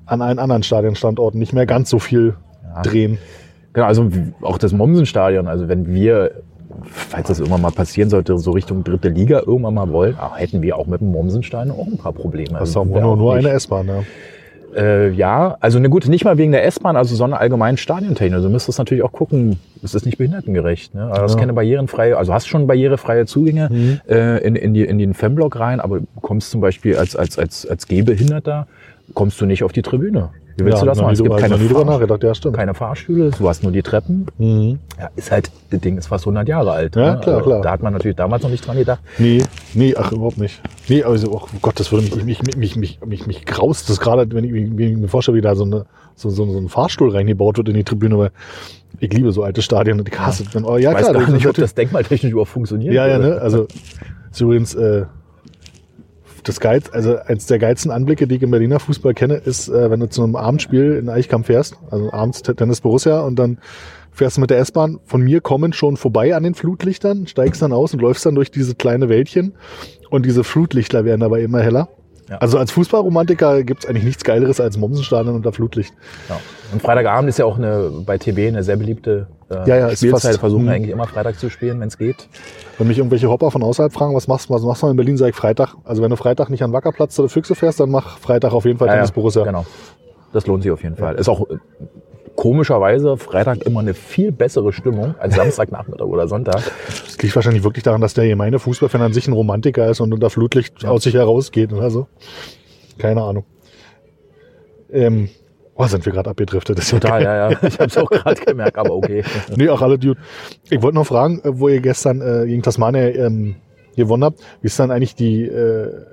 an allen anderen Stadionstandorten nicht mehr ganz so viel Ja. drehen. Genau, also auch das Mommsenstadion. Also wenn wir, falls das irgendwann mal passieren sollte, so Richtung dritte Liga irgendwann mal wollen, ah, hätten wir auch mit dem Mommsenstadion auch ein paar Probleme. Das ist auch nur, nur nicht- eine S-Bahn. Ja. Äh, ja, also ne, gut, nicht mal wegen der S-Bahn, also sondern allgemein Stadiontechnik. Also du müsstest natürlich auch gucken, es ist nicht behindertengerecht. Ne? Also du hast Ja. keine barrierefreie, also hast schon barrierefreie Zugänge Mhm. äh, in, in, die, in den Femblock rein, aber du kommst zum Beispiel als, als, als, als Gehbehinderter kommst du nicht auf die Tribüne. Wie willst Ja, du das machen? Es gibt keine, ja, keine Fahrstühle, du hast nur die Treppen. Mhm. Ja, ist halt, das Ding ist fast 100 Jahre alt. Ja, ne? klar, Also, klar. Da hat man natürlich damals noch nicht dran gedacht. Nee, nee, ach, überhaupt nicht. Nee, also, oh Gott, das würde mich, mich, mich, mich, mich, mich, mich graust das gerade, wenn ich, wenn ich mir vorstelle, wie da so, eine, so, so, so ein Fahrstuhl reingebaut wird in die Tribüne, weil ich liebe so alte Stadien und ich hasse wenn- Oh, ja, Ich weiß klar, gar nicht, ob das denkmaltechnisch überhaupt funktioniert. Ja, ja, ne? Also ist übrigens äh, das Geiz, also eins der geilsten Anblicke, die ich im Berliner Fußball kenne, ist, äh, wenn du zu einem Abendspiel in Eichkamp fährst, also abends Tennis Borussia und dann fährst du mit der S-Bahn von mir kommend schon vorbei an den Flutlichtern, steigst dann aus und läufst dann durch diese kleine Wäldchen und diese Flutlichtler werden dabei immer heller. Ja. Also als Fußballromantiker gibt's eigentlich nichts Geileres als Mommsenstadion unter Flutlicht. Ja. Und Freitagabend ist ja auch eine, bei TB eine sehr beliebte äh, Ja, ja, Spielzeit. Versuchen hm. eigentlich immer Freitag zu spielen, wenn es geht. Wenn mich irgendwelche Hopper von außerhalb fragen, was machst du, was machst du in Berlin, sag ich Freitag. Also wenn du Freitag nicht an Wackerplatz oder Füchse fährst, dann mach Freitag auf jeden Fall Tennis Borussia. Genau. Das lohnt sich auf jeden Fall. Ist auch äh, komischerweise Freitag immer eine viel bessere Stimmung als Samstagnachmittag oder Sonntag. Das liegt wahrscheinlich wirklich daran, dass der gemeine Fußballfan an sich ein Romantiker ist und unter Flutlicht aus sich herausgeht oder so. Keine Ahnung. Ähm, oh, sind wir gerade abgedriftet. Das ist ja Total, ja, ja. Ich habe es auch gerade gemerkt, aber okay. Nee, auch alle Dude. Ich wollte noch fragen, äh, wo ihr gestern äh, gegen Tasmania ähm, gewonnen habt. Wie ist dann eigentlich die, äh,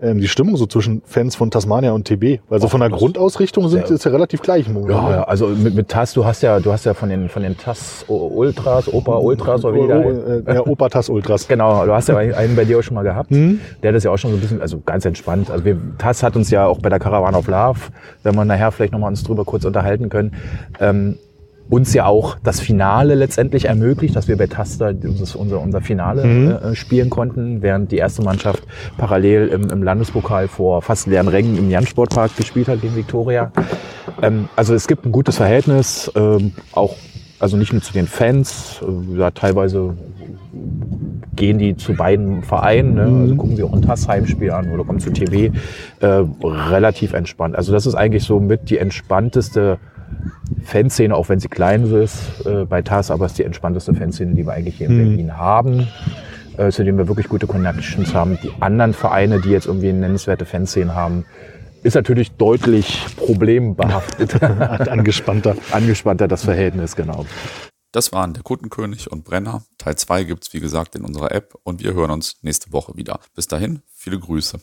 ähm, die Stimmung so zwischen Fans von Tasmania und TB? Also Och, von der Grundausrichtung sind ist ja relativ gleich. im Moment, Ja, ne? ja, also mit, mit TAS, du hast ja, du hast ja von den, von den TAS Ultras, Opa Ultras oder wie die da heißen. Oh, äh, ja, Opa-Tas Ultras. Genau, du hast ja einen bei dir auch schon mal gehabt. Mhm. Der hat das ja auch schon so ein bisschen, also ganz entspannt. Also wir, TAS hat uns ja auch bei der Caravan of Love, wenn wir nachher vielleicht nochmal uns drüber kurz unterhalten können, ähm, uns ja auch das Finale letztendlich ermöglicht, dass wir bei TAS da dieses, unser, unser Finale Mhm. äh, spielen konnten, während die erste Mannschaft parallel im, im Landespokal vor fast leeren Rängen im Jan-Sportpark gespielt hat gegen Viktoria. Ähm, also es gibt ein gutes Verhältnis, ähm, auch also nicht nur zu den Fans, äh, ja, teilweise gehen die zu beiden Vereinen, ne? also gucken sie auch ein TAS-Heimspiel an oder kommen zu TV, äh, relativ entspannt. Also das ist eigentlich so mit die entspannteste Fanszene, auch wenn sie klein ist äh, bei TAS, aber es ist die entspannteste Fanszene, die wir eigentlich hier in Berlin haben, äh, zu dem wir wirklich gute Connections haben. Die anderen Vereine, die jetzt irgendwie eine nennenswerte Fanszene haben, ist natürlich deutlich problembehaftet, Angespannter. angespannter das Verhältnis, genau. Das waren der Kuttenkönig und Brenner. Teil 2 gibt's wie gesagt in unserer App und wir hören uns nächste Woche wieder. Bis dahin, viele Grüße.